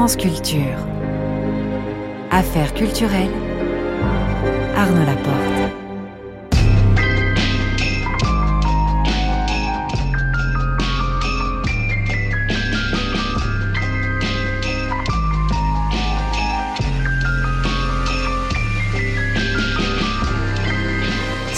France. Affaires culturelles. Arnaud Laporte.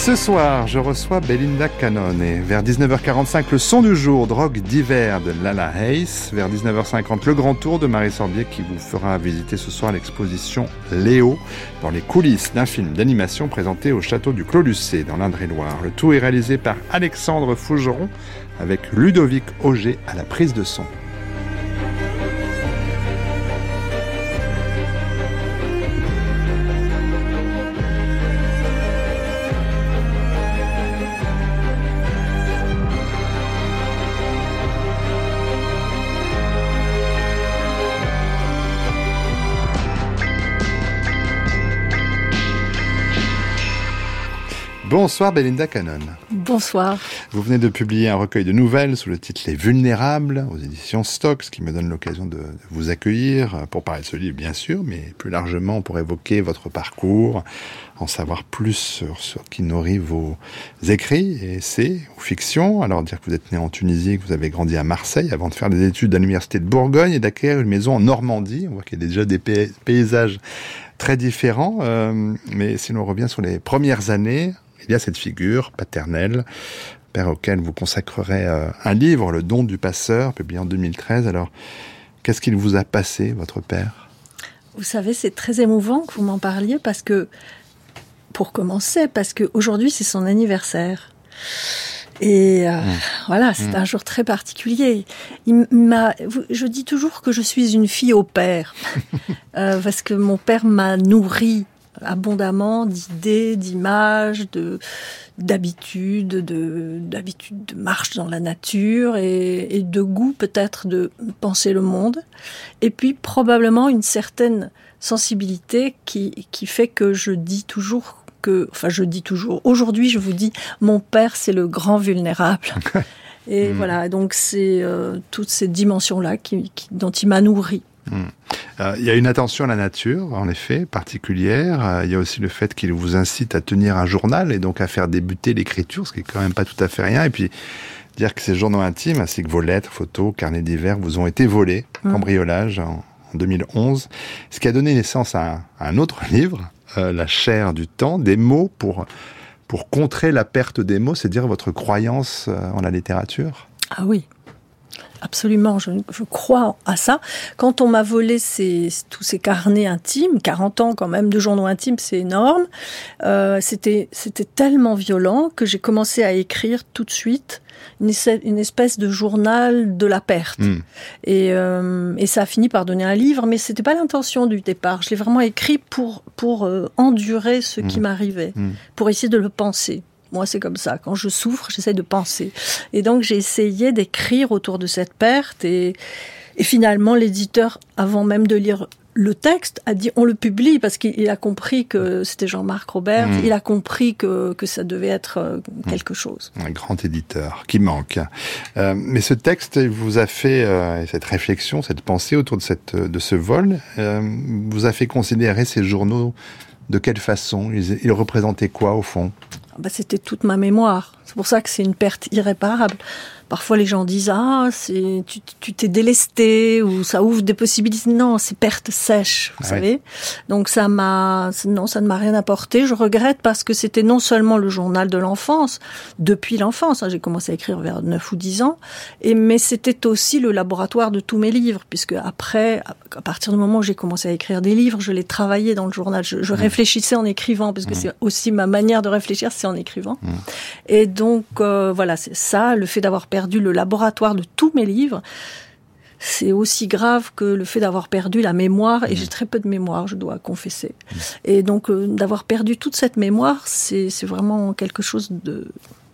Ce soir, je reçois Belinda Cannon et vers 19h45, le son du jour, drogue d'hiver de Lala Hayes. Vers 19h50, le grand tour de Marie Sorbier qui vous fera visiter ce soir l'exposition Léo dans les coulisses d'un film d'animation présenté au château du Clos Lucé dans l'Indre-et-Loire. Le tout est réalisé par Alexandre Fougeron avec Ludovic Auger à la prise de son. Bonsoir Belinda Cannon. Bonsoir. Vous venez de publier un recueil de nouvelles sous le titre Les Vulnérables aux éditions Stock, ce qui me donne l'occasion de vous accueillir pour parler de ce livre bien sûr, mais plus largement pour évoquer votre parcours, en savoir plus sur ce qui nourrit vos écrits, essais ou fictions. Alors dire que vous êtes né en Tunisie, que vous avez grandi à Marseille avant de faire des études à l'université de Bourgogne et d'acquérir une maison en Normandie. On voit qu'il y a déjà des paysages très différents. Euh, mais si l'on revient sur les premières années, il y a cette figure paternelle, père auquel vous consacrerez euh, un livre, Le don du passeur, publié en 2013. Alors, qu'est-ce qu'il vous a passé, votre père? Vous savez, c'est très émouvant que vous m'en parliez parce que, pour commencer, parce qu'aujourd'hui, c'est son anniversaire. Et euh, mmh. voilà, c'est mmh. un jour très particulier. Il m'a, je dis toujours que je suis une fille au père, euh, parce que mon père m'a nourri abondamment d'idées, d'images, de d'habitudes, de d'habitudes de marche dans la nature et, de goût peut-être de penser le monde. Et puis probablement une certaine sensibilité qui qui fait que je dis toujours que, enfin je dis toujours, aujourd'hui je vous dis, mon père c'est le grand vulnérable. Et hmm. voilà, donc c'est euh, toutes ces dimensions-là qui, dont il m'a nourri. Hmm. Euh, il y a une attention à la nature, en effet, particulière. Euh, il y a aussi le fait qu'il vous incite à tenir un journal et donc à faire débuter l'écriture, ce qui est quand même pas tout à fait rien. Et puis dire que ces journaux intimes, ainsi que vos lettres, photos, carnets divers, vous ont été volés, mmh. cambriolage en, 2011, ce qui a donné naissance à un, autre livre, euh, La chair du temps, des mots pour pour contrer la perte des mots, c'est dire votre croyance en la littérature. Ah oui, absolument, je, crois à ça. Quand on m'a volé tous ces carnets intimes, 40 ans quand même de journaux intimes, c'est énorme, euh, c'était tellement violent que j'ai commencé à écrire tout de suite une, espèce de journal de la perte. Hmm. Euh, et, ça a fini par donner un livre, mais c'était pas l'intention du départ. Je l'ai vraiment écrit pour, pour euh, endurer ce qui hmm. m'arrivait, hmm. pour essayer de le penser. Moi, c'est comme ça. Quand je souffre, j'essaie de penser. Et donc, j'ai essayé d'écrire autour de cette perte. Et, et finalement, l'éditeur, avant même de lire le texte, a dit on le publie parce qu'il a compris que c'était Jean-Marc Robert. Mmh. Il a compris que, que ça devait être euh, mmh. quelque chose. Un grand éditeur qui manque. Euh, mais ce texte vous a fait, euh, cette réflexion, cette pensée autour de, cette, de ce vol, vous a fait considérer ces journaux de quelle façon? Ils, ils représentaient quoi au fond? Bah, c'était toute ma mémoire. C'est pour ça que c'est une perte irréparable. Parfois, les gens disent ah, c'est tu t'es délesté ou ça ouvre des possibilités. Non, c'est perte sèche, vous savez. Donc ça m'a non, ça ne m'a rien apporté. Je regrette parce que c'était non seulement le journal de l'enfance depuis l'enfance. Hein, j'ai commencé à écrire vers 9 ou 10 ans, et mais c'était aussi le laboratoire de tous mes livres, puisque après, à partir du moment où j'ai commencé à écrire des livres, je les travaillais dans le journal. Je, je mmh. réfléchissais en écrivant, parce que mmh. c'est aussi ma manière de réfléchir, c'est en écrivant. Mmh. Et donc euh, voilà, c'est ça, le fait d'avoir perdu le laboratoire de tous mes livres, c'est aussi grave que le fait d'avoir perdu la mémoire, et j'ai très peu de mémoire, je dois confesser. Et donc euh, d'avoir perdu toute cette mémoire, c'est vraiment quelque chose de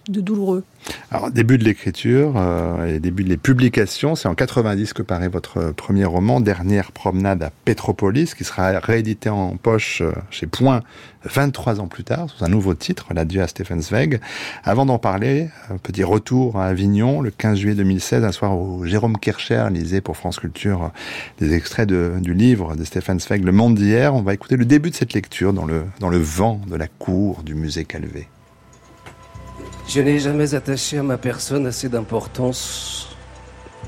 de douloureux. Alors, début de l'écriture euh, et début de les publications, c'est en 90 que paraît votre premier roman, Dernière promenade à Petropolis, qui sera réédité en poche euh, chez Point 23 ans plus tard, sous un nouveau titre, L'adieu à Stephen Zweig. Avant d'en parler, un petit retour à Avignon, le 15 juillet 2016, un soir où Jérôme Kircher lisait pour France Culture des extraits de, du livre de Stephen Zweig, Le monde d'hier. On va écouter le début de cette lecture dans le, dans le vent de la cour du musée Calvé. Je n'ai jamais attaché à ma personne assez d'importance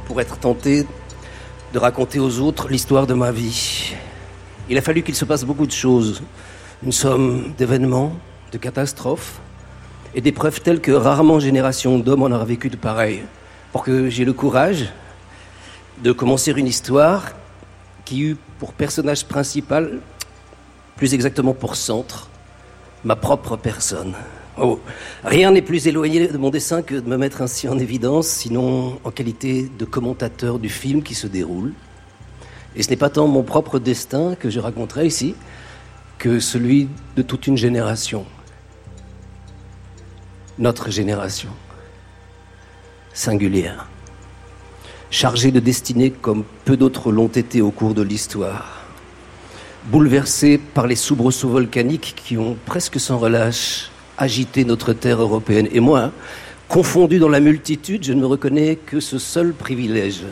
pour être tenté de raconter aux autres l'histoire de ma vie. Il a fallu qu'il se passe beaucoup de choses, une somme d'événements, de catastrophes et d'épreuves telles que rarement génération d'hommes en aura vécu de pareil, pour que j'ai le courage de commencer une histoire qui eut pour personnage principal, plus exactement pour centre, ma propre personne. Oh, rien n'est plus éloigné de mon dessin que de me mettre ainsi en évidence, sinon en qualité de commentateur du film qui se déroule. Et ce n'est pas tant mon propre destin que je raconterai ici, que celui de toute une génération. Notre génération. Singulière. Chargée de destinée comme peu d'autres l'ont été au cours de l'histoire. Bouleversée par les soubresauts volcaniques qui ont presque sans relâche agiter notre terre européenne. Et moi, confondu dans la multitude, je ne me reconnais que ce seul privilège.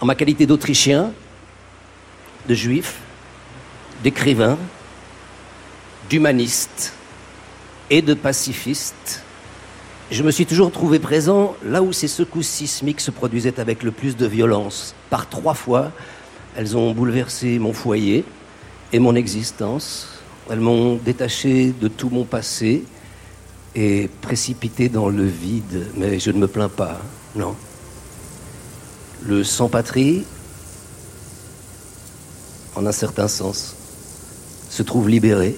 En ma qualité d'Autrichien, de juif, d'écrivain, d'humaniste et de pacifiste, je me suis toujours trouvé présent là où ces secousses sismiques se produisaient avec le plus de violence. Par trois fois, elles ont bouleversé mon foyer et mon existence. Elles m'ont détaché de tout mon passé et précipité dans le vide. Mais je ne me plains pas, non. Le sans-patrie, en un certain sens, se trouve libéré.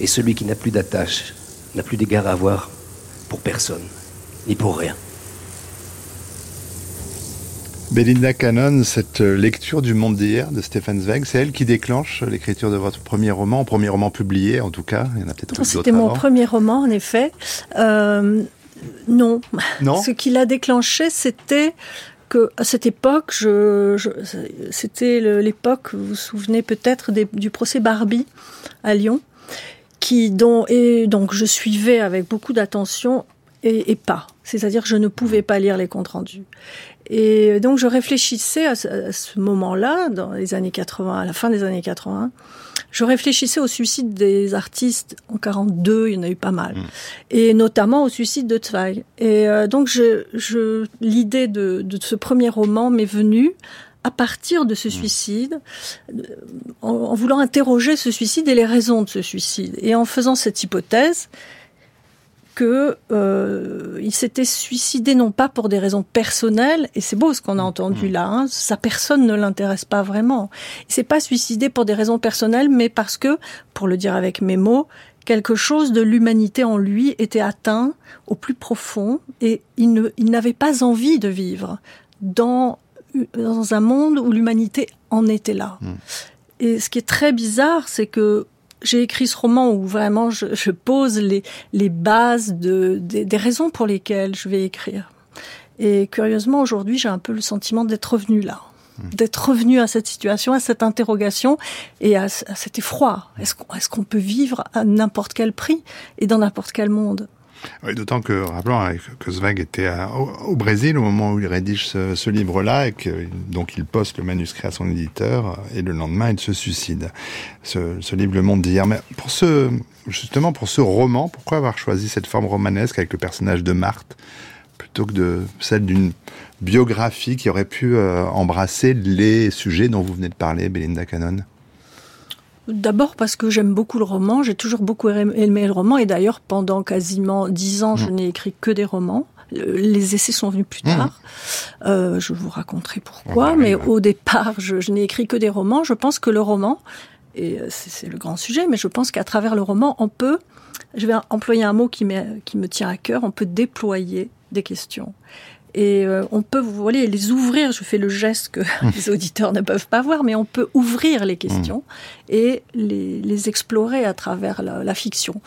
Et celui qui n'a plus d'attache n'a plus d'égard à avoir pour personne, ni pour rien. Belinda Cannon, cette lecture du monde d'hier de Stefan Zweig, c'est elle qui déclenche l'écriture de votre premier roman, premier roman publié en tout cas. Il y en a peut-être C'était mon premier roman en effet. Euh, non. non. Ce qui l'a déclenché, c'était que à cette époque, je, je c'était l'époque, vous vous souvenez peut-être du procès Barbie à Lyon, qui dont et donc je suivais avec beaucoup d'attention et, et, pas. C'est-à-dire je ne pouvais pas lire les comptes rendus. Et donc je réfléchissais à ce, moment-là, dans les années 80, à la fin des années 80, je réfléchissais au suicide des artistes en 42, il y en a eu pas mal, mm. et notamment au suicide de Zweig. Et euh, donc je, je l'idée de, de, ce premier roman m'est venue à partir de ce mm. suicide, en, en voulant interroger ce suicide et les raisons de ce suicide. Et en faisant cette hypothèse, que euh, il s'était suicidé non pas pour des raisons personnelles, et c'est beau ce qu'on a entendu là, hein, sa personne ne l'intéresse pas vraiment. Il s'est pas suicidé pour des raisons personnelles, mais parce que, pour le dire avec mes mots, quelque chose de l'humanité en lui était atteint au plus profond, et il n'avait pas envie de vivre dans dans un monde où l'humanité en était là. Mmh. Et ce qui est très bizarre, c'est que j'ai écrit ce roman où vraiment je, je pose les, les bases de, des, des raisons pour lesquelles je vais écrire. Et curieusement, aujourd'hui, j'ai un peu le sentiment d'être revenu là hmm. d'être revenu à cette situation, à cette interrogation et à, à cet effroi. Est-ce qu'on est qu'on peut vivre à n'importe quel prix et dans n'importe quel monde? Oui, d'autant que, rappelons hein, que Zweig était au, Brésil au moment où il rédige ce, livre-là et donc il poste le manuscrit à son éditeur et le lendemain il se suicide. Ce, ce livre Le Monde d'hier. Mais pour ce, justement pour ce roman, pourquoi avoir choisi cette forme romanesque avec le personnage de Marthe plutôt que de celle d'une biographie qui aurait pu euh, embrasser les sujets dont vous venez de parler, Belinda Cannon? D'abord parce que j'aime beaucoup le roman, j'ai toujours beaucoup aimé le roman et d'ailleurs pendant quasiment dix ans je mm. n'ai écrit que des romans. Les essais sont venus plus mm. tard. Euh, je vous raconterai pourquoi, mais au départ je, je n'ai écrit que des romans. Je pense que le roman, et euh, c'est le grand sujet, mais je pense qu'à travers le roman on peut, je vais employer un mot qui, qui me tient à cœur, on peut déployer des questions et euh, on peut, vous voyez, les ouvrir. Je fais le geste que les auditeurs ne peuvent pas voir, mais on peut ouvrir les questions et les, les explorer à travers la, la fiction.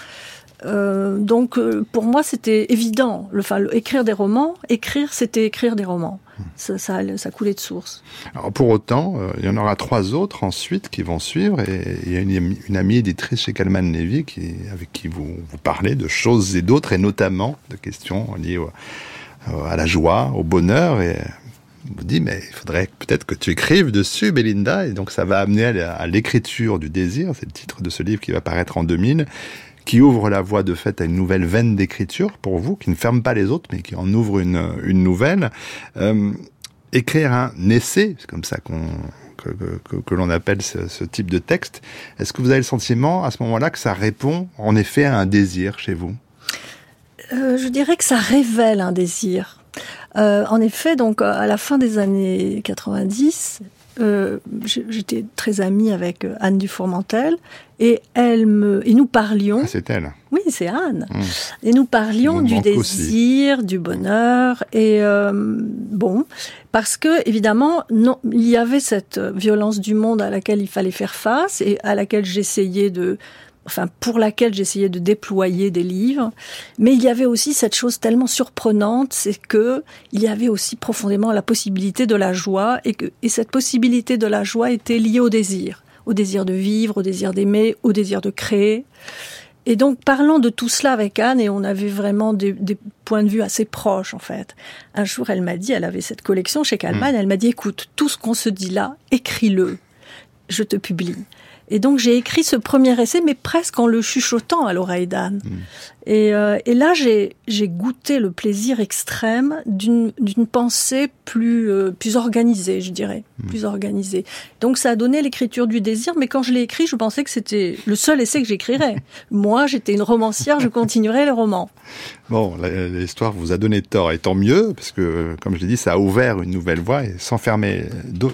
Euh, donc euh, pour moi c'était évident. Le, enfin, écrire des romans, écrire c'était écrire des romans. Ça, ça, ça, coulait de source. Alors pour autant, euh, il y en aura trois autres ensuite qui vont suivre et il y a une, une amie éditrice chez Calman Levy qui, avec qui vous, vous parlez de choses et d'autres et notamment de questions liées à la joie, au bonheur et vous dit mais il faudrait peut-être que tu écrives dessus, Belinda, et donc ça va amener à l'écriture du désir. C'est le titre de ce livre qui va paraître en 2000 qui ouvre la voie de fait à une nouvelle veine d'écriture pour vous, qui ne ferme pas les autres, mais qui en ouvre une, une nouvelle. Euh, écrire un essai, c'est comme ça qu'on que, que, l'on appelle ce, type de texte. Est-ce que vous avez le sentiment à ce moment-là que ça répond en effet à un désir chez vous? Euh, Je dirais que ça révèle un désir. Euh, en effet, donc à la fin des années 90, euh, j'étais très amie avec euh, Anne Dufourmentel et elle me et nous parlions. Ah, c'est elle. Oui, c'est Anne. Mmh. Et nous parlions du désir, aussi. du bonheur et euh, bon parce que évidemment non, il y avait cette violence du monde à laquelle il fallait faire face et à laquelle j'essayais de enfin pour laquelle j'essayais de déployer des livres, mais il y avait aussi cette chose tellement surprenante, c'est que il y avait aussi profondément la possibilité de la joie et que et cette possibilité de la joie était liée au désir, au désir de vivre, au désir d'aimer, au désir de créer. Et donc, parlant de tout cela avec Anne, et on avait vraiment des, des points de vue assez proches, en fait. Un jour, elle m'a dit, elle avait cette collection chez Kalman, mmh. elle m'a dit, écoute, tout ce qu'on se dit là, écris-le. Je te publie. Et donc j'ai écrit ce premier essai, mais presque en le chuchotant à l'oreille d'Anne. Mmh. Et, euh, et, là, j'ai goûté le plaisir extrême d'une pensée plus, euh, plus organisée, je dirais, mmh. plus organisée. Donc ça a donné l'écriture du désir, mais quand je l'ai écrit, je pensais que c'était le seul essai que j'écrirais. Moi, j'étais une romancière, je continuerais le roman. Bon, l'histoire vous a donné tort, et tant mieux, parce que, comme je l'ai dit, ça a ouvert une nouvelle voie, et sans fermer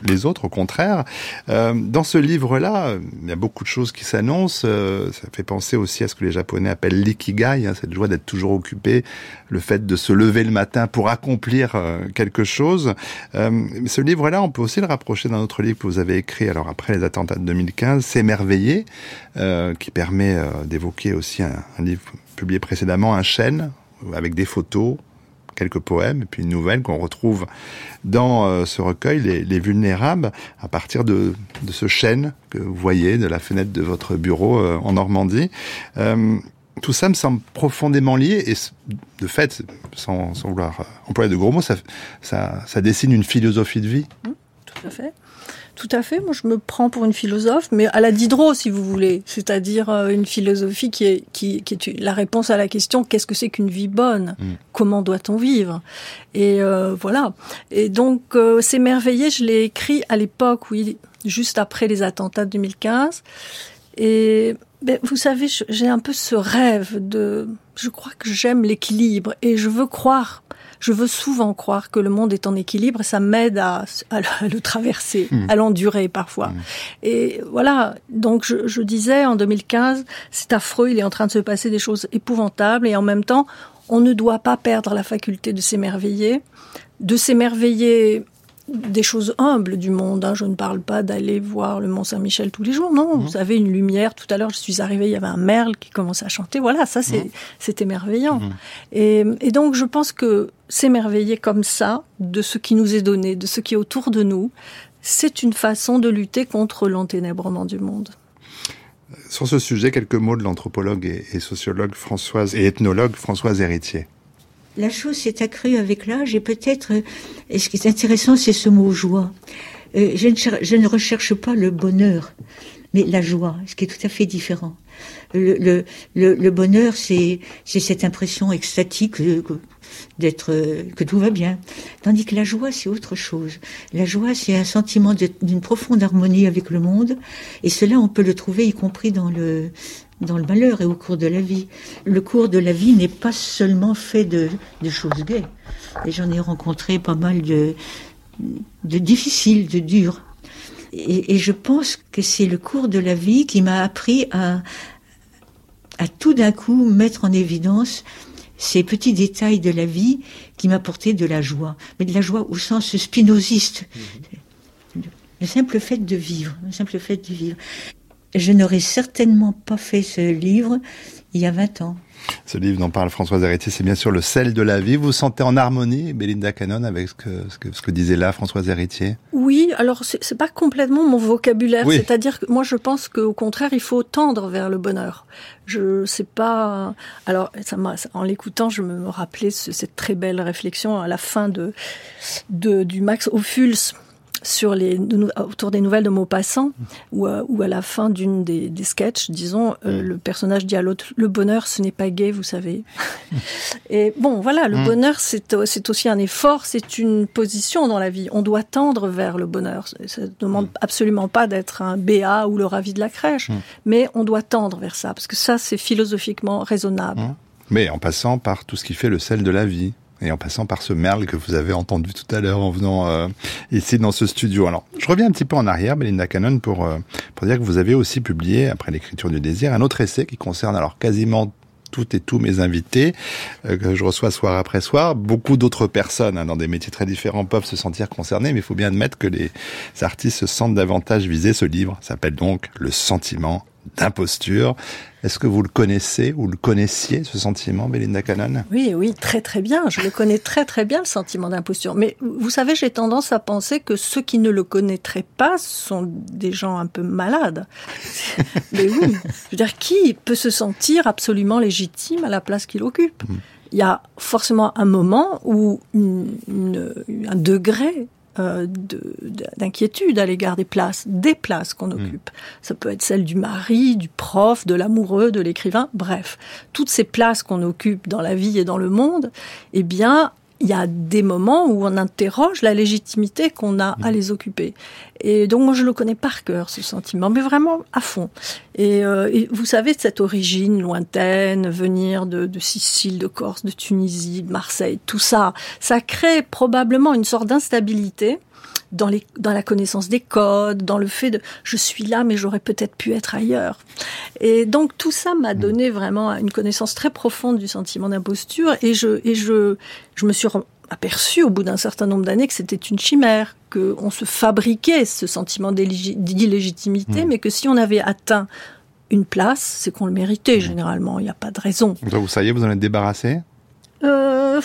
les autres, au contraire. Euh, dans ce livre-là, il y a beaucoup de choses qui s'annoncent. Ça fait penser aussi à ce que les Japonais appellent l'ikigai, hein, cette joie d'être toujours occupé, le fait de se lever le matin pour accomplir euh, quelque chose. Euh, ce livre-là, on peut aussi le rapprocher d'un autre livre que vous avez écrit, alors après les attentats de 2015, S'émerveiller, euh, qui permet euh, d'évoquer aussi un, livre publié précédemment, Un chêne, avec des photos, quelques poèmes, et puis une nouvelle qu'on retrouve dans ce recueil, les, les, Vulnérables, à partir de, ce chêne que vous voyez de la fenêtre de votre bureau en Normandie. Euh, tout ça me semble profondément lié, et de fait, sans, sans vouloir employer de gros mots, ça, ça, ça dessine une philosophie de vie. Mmh, tout à fait. Tout à fait. Moi, je me prends pour une philosophe, mais à la Diderot, si vous voulez. C'est-à-dire euh, une philosophie qui est, qui, qui est la réponse à la question qu'est-ce que c'est qu'une vie bonne? Mmh. Comment doit-on vivre? Et euh, voilà. Et donc, euh, s'émerveiller, je l'ai écrit à l'époque, oui, juste après les attentats de 2015. Et ben, vous savez, j'ai un peu ce rêve de. Je crois que j'aime l'équilibre et je veux croire je veux souvent croire que le monde est en équilibre et ça m'aide à, à, le traverser, mmh. à l'endurer parfois. Mmh. Et voilà, donc je, je disais en 2015, c'est affreux, il est en train de se passer des choses épouvantables et en même temps, on ne doit pas perdre la faculté de s'émerveiller, de s'émerveiller des choses humbles du monde. Hein. Je ne parle pas d'aller voir le Mont Saint-Michel tous les jours. Non, mmh. vous avez une lumière. Tout à l'heure, je suis arrivée, il y avait un merle qui commençait à chanter. Voilà, ça, c'est, mmh. c'est émerveillant. Mmh. Et, et, donc, je pense que s'émerveiller comme ça de ce qui nous est donné, de ce qui est autour de nous, c'est une façon de lutter contre l'enténébrement du monde. Sur ce sujet, quelques mots de l'anthropologue et, et sociologue Françoise et ethnologue Françoise Héritier la chose s'est accrue avec l'âge et peut-être, et ce qui est intéressant, c'est ce mot joie. Euh, je, ne je, ne recherche pas le bonheur, mais la joie, ce qui est tout à fait différent. Le, le, le, bonheur, c'est cette impression extatique d'être que tout va bien, tandis que la joie, c'est autre chose. La joie, c'est un sentiment d'une profonde harmonie avec le monde, et cela, on peut le trouver y compris dans le dans le malheur et au cours de la vie. Le cours de la vie n'est pas seulement fait de, de choses gaies. Et j'en ai rencontré pas mal de, de difficiles, de durs. Et, et je pense que c'est le cours de la vie qui m'a appris à, à tout d'un coup mettre en évidence ces petits détails de la vie qui m'apportaient de la joie, mais de la joie au sens spinoziste. Mmh. Le simple fait de vivre, le simple fait de vivre je n'aurais certainement pas fait ce livre il y a 20 ans. Ce livre dont parle Françoise Héritier, c'est bien sûr le sel de la vie. Vous vous sentez en harmonie, Belinda Cannon, avec ce que, ce que, ce que disait là Françoise Héritier? Oui, alors c'est pas complètement mon vocabulaire. C'est-à-dire que moi je pense qu'au contraire, il faut tendre vers le bonheur. Je sais pas. Alors, ça en l'écoutant, je me rappelais cette très belle réflexion à la fin de, de du Max Ophuls sur les autour des nouvelles de Maupassant, ou à, à la fin d'une des, des sketchs, disons, euh, mm. le personnage dit à l'autre "Le bonheur, ce n'est pas gay, vous savez." et bon, voilà, le mm. bonheur, c'est c'est aussi un effort, c'est une position dans la vie. On doit tendre vers le bonheur. Ça ne demande mm. absolument pas d'être un BA ou le ravi de la crèche, mais on doit tendre vers ça parce que ça, c'est philosophiquement raisonnable. Mais en passant par tout ce qui fait le sel de la vie et en passant par ce merle que vous avez entendu tout à l'heure en venant euh, ici dans ce studio. Alors, je reviens un petit peu en arrière, Belinda Cannon, pour, euh, pour dire que vous avez aussi publié, après l'écriture du désir, un autre essai qui concerne alors quasiment toutes et tous mes invités euh, que je reçois soir après soir. Beaucoup d'autres personnes hein, dans des métiers très différents peuvent se sentir concernés, mais il faut bien admettre que les artistes se sentent davantage visés. Ce livre s'appelle donc Le sentiment d'imposture. Est-ce que vous le connaissez ou le connaissiez, ce sentiment, Belinda Cannon? Oui, oui, très très bien. Je le connais très très bien, le sentiment d'imposture. Mais vous savez, j'ai tendance à penser que ceux qui ne le connaîtraient pas sont des gens un peu malades. Mais oui, je veux dire, qui peut se sentir absolument légitime à la place qu'il occupe? Hmm. il y a forcément un moment où un degré euh, d'inquiétude à l'égard des places, des places qu'on hmm. occupe. Ça peut être celle du mari, du prof, de l'amoureux, de l'écrivain, bref, toutes ces places qu'on occupe dans la vie et dans le monde, eh bien, il y a des moments où on interroge la légitimité qu'on a à mm. les occuper. Et donc moi je le connais par cœur ce sentiment, mais vraiment à fond. Et, euh, vous savez cette origine lointaine, venir de, de, Sicile, de Corse, de Tunisie, de Marseille, tout ça, ça crée probablement une sorte d'instabilité dans, les, dans la connaissance des codes, dans le fait de je suis là mais j'aurais peut-être pu être ailleurs. Et donc tout ça m'a mm. donné vraiment une connaissance très profonde du sentiment d'imposture et je, et je, je me suis aperçu au bout d'un certain nombre d'années que c'était une chimère, qu'on se fabriquait ce sentiment d'illégitimité, mm. mais que si on avait atteint une place, c'est qu'on le méritait mm. généralement, il n'y a pas de raison. Vous, ça y est, vous en êtes débarrassé euh,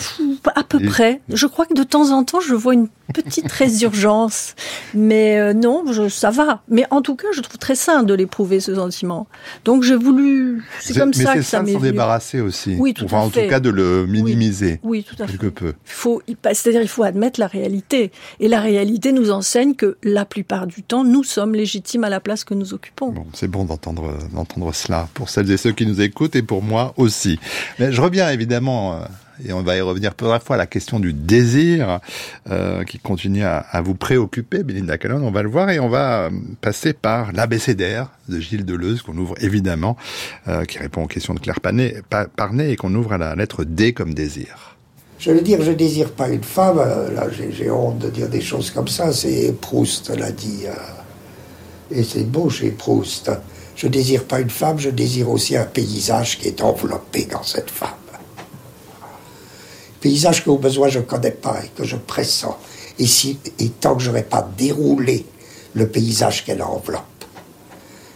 à peu près. Je crois que de temps en temps, je vois une petite résurgence. Mais euh, non, je, ça va. Mais en tout cas, je trouve très sain de l'éprouver, ce sentiment. Donc j'ai voulu... C'est comme ça que ça m'est s'en débarrasser aussi. Oui, tout enfin, en tout cas, de le minimiser. Oui, tout à quelque fait. peu. Faut, C'est-à-dire, il faut admettre la réalité. Et la réalité nous enseigne que la plupart du temps, nous sommes légitimes à la place que nous occupons. Bon, c'est bon d'entendre d'entendre cela pour celles et ceux qui nous écoutent et pour moi aussi. Mais je reviens évidemment euh, et on va y revenir fois. À la question du désir euh, qui continue à, vous préoccuper, Belinda Callon, on va le voir, et on va euh, passer par l'abécédaire de Gilles Deleuze, qu'on ouvre évidemment, euh, qui répond aux questions de Claire Parnet, et qu'on ouvre à la lettre D comme désir. Je veux dire, je désire pas une femme, là j'ai honte de dire des choses comme ça, c'est Proust l'a dit, et c'est beau chez Proust. Je désire pas une femme, je désire aussi un paysage qui est enveloppé dans cette femme paysage que au besoin je ne connais pas et que je pressens. Et, tant que je n'aurai pas déroulé le paysage qu'elle enveloppe,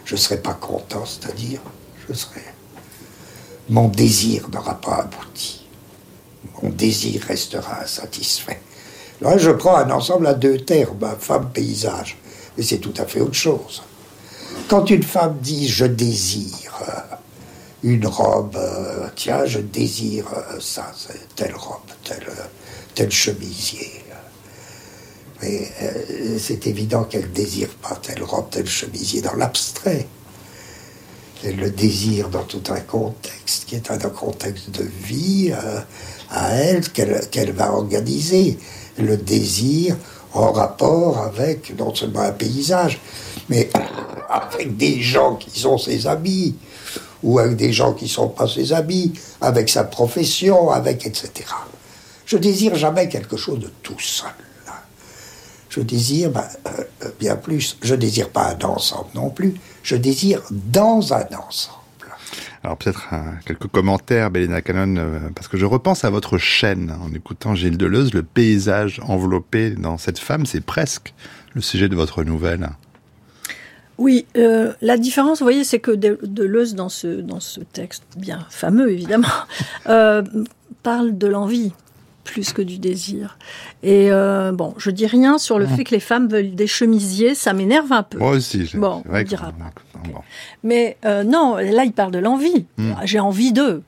je ne serai pas content, c'est-à-dire, je serai. Mon désir n'aura pas abouti. Mon désir restera insatisfait. Là, je prends un ensemble à deux termes, femme, paysage. Mais c'est tout à fait autre chose. Quand une femme dit je désire, une robe, euh, tiens, je désire euh, ça, telle robe, tel, tel chemisier. Mais euh, c'est évident qu'elle ne désire pas telle robe, tel chemisier dans l'abstrait. Elle le désire dans tout un contexte, qui est un contexte de vie à elle qu'elle va organiser. Le désir en rapport avec non seulement un paysage, mais avec des gens qui sont ses amis ou avec des gens qui sont pas ses amis, avec sa profession, avec etc. Je désire jamais quelque chose de tout seul. Je désire ben, euh, bien plus. Je désire pas un ensemble non plus. Je désire dans un ensemble. Alors peut-être quelques commentaires, Bélina Cannon, euh, parce que je repense à votre chaîne en écoutant Gilles Deleuze, le paysage enveloppé dans cette femme, c'est presque le sujet de votre nouvelle. Oui, euh, la différence, vous voyez, c'est que De- Deleuze, dans ce, dans ce texte bien fameux, évidemment, euh, parle de l'envie plus que du désir. Et euh, bon, je dis rien sur le fait que les femmes veulent des chemisiers, ça m'énerve un peu. Moi aussi. je- Bon, on dira pas. bon. Mais euh, non, là, il parle de l'envie. Hmm. J'ai envie d'eux.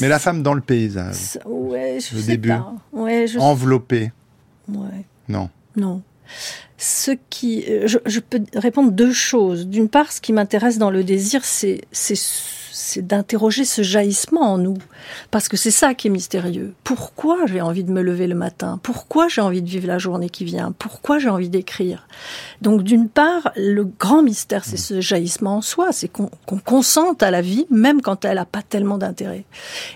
Mais la femme dans le paysage, Ouais, je Le sais début. pas. Ouais, je enveloppée, ouais. non. Non. Ce qui, euh, je, je peux répondre deux choses. D'une part, ce qui m'intéresse dans le désir, c'est c'est d'interroger ce jaillissement en nous, parce que c'est ça qui est mystérieux. Pourquoi j'ai envie de me lever le matin? Pourquoi j'ai envie de vivre la journée qui vient? Pourquoi j'ai envie d'écrire? Donc, d'une part, le grand mystère, c'est ce jaillissement en soi, c'est qu'on consente à la vie, même quand elle n'a pas tellement d'intérêt,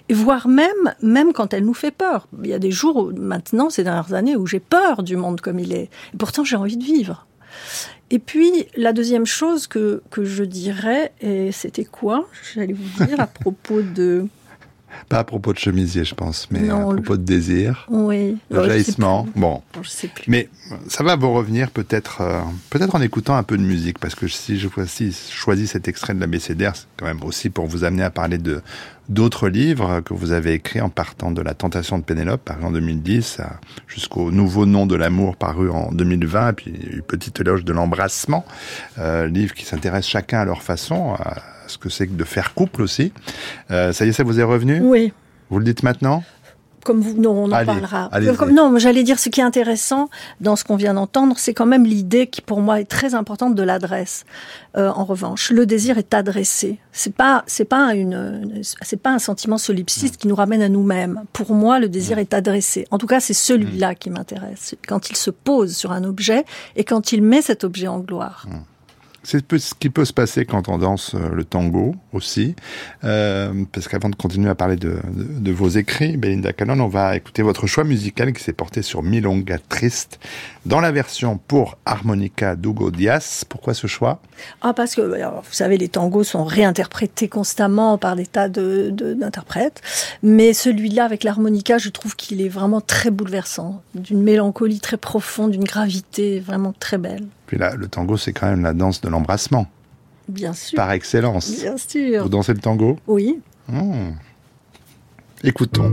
et voire même même quand elle nous fait peur. Il y a des jours maintenant, ces dernières années, où j'ai peur du monde comme il est. Et pourtant, j'ai envie de vivre. Et puis, la deuxième chose que, que je dirais, c'était quoi J'allais vous dire à propos de... Pas à propos de chemisier, je pense, mais Non, à propos de désir, Oui. de jaillissement. Bon, Je sais plus. mais ça va vous revenir peut-être euh, peut-être en écoutant un peu de musique, parce que si je si je choisis cet extrait de la Bécédaire, c'est quand même aussi pour vous amener à parler de d'autres livres que vous avez écrits en partant de La Tentation de Pénélope, paru en 2010, à- jusqu'au Nouveau Nom de l'amour, paru en 2020, et puis une petite éloge de l'embrassement, euh, livre qui s'intéresse chacun à leur façon à ce que c'est que de faire couple aussi. Euh, ça y est, ça vous est revenu? Oui. Vous le dites maintenant? Comme vous, non, on en Allez, parlera. Comme- non, j'allais dire ce qui est intéressant dans ce qu'on vient d'entendre, c'est quand même l'idée qui pour moi est très importante de l'adresse. Euh, en revanche, le désir est adressé. C'est pas, c'est pas une, c'est pas un sentiment solipsiste qui nous ramène à nous-mêmes. Pour moi, le désir est adressé. En tout cas, c'est celui-là qui m'intéresse. Quand il se pose sur un objet et quand il met cet objet en gloire. C'est ce qui peut se passer quand on danse euh, le tango aussi. Euh, parce qu'avant de continuer à parler de, vos écrits, Belinda Cannon, on va écouter votre choix musical qui s'est porté sur Milonga Triste dans la version pour harmonica d'Hugo Diaz. Pourquoi ce choix? Ah, parce que, vous savez, les tangos sont réinterprétés constamment par des tas d'interprètes. Mais celui-là, avec l'harmonica, je trouve qu'il est vraiment très bouleversant. D'une mélancolie très profonde, d'une gravité vraiment très belle. Puis là, le tango, c'est quand même la danse de l'embrassement, Bien sûr. par excellence. Bien sûr. Vous dansez le tango? Oui. Hmm. Écoutons.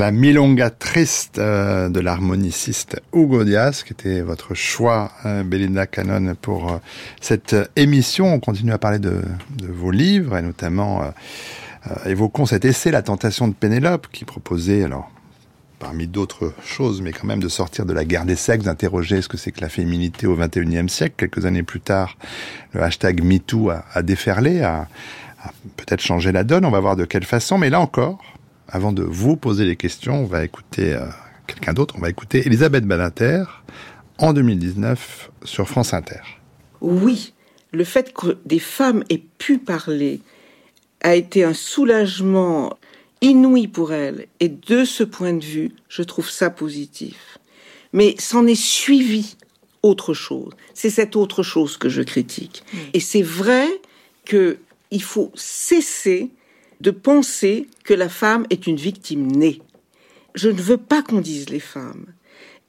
La Milonga triste euh, de l'harmoniciste Hugo Diaz, qui était votre choix, euh, Belinda Cannon, pour euh, cette émission. On continue à parler de, vos livres, et notamment évoquons cet essai La tentation de Pénélope, qui proposait, alors, parmi d'autres choses, mais quand même de sortir de la guerre des sexes, d'interroger ce que c'est que la féminité au XXIe siècle. Quelques années plus tard, le hashtag MeToo a, déferlé, a peut-être changé la donne. On va voir de quelle façon, mais là encore, avant de vous poser les questions, on va écouter euh, quelqu'un d'autre. On va écouter Elisabeth Banater en 2019 sur France Inter. Oui, le fait que des femmes aient pu parler a été un soulagement inouï pour elles. Et de ce point de vue, je trouve ça positif. Mais s'en est suivi autre chose. C'est cette autre chose que je critique. Et c'est vrai qu'il faut cesser de penser que la femme est une victime née. Je ne veux pas qu'on dise les femmes.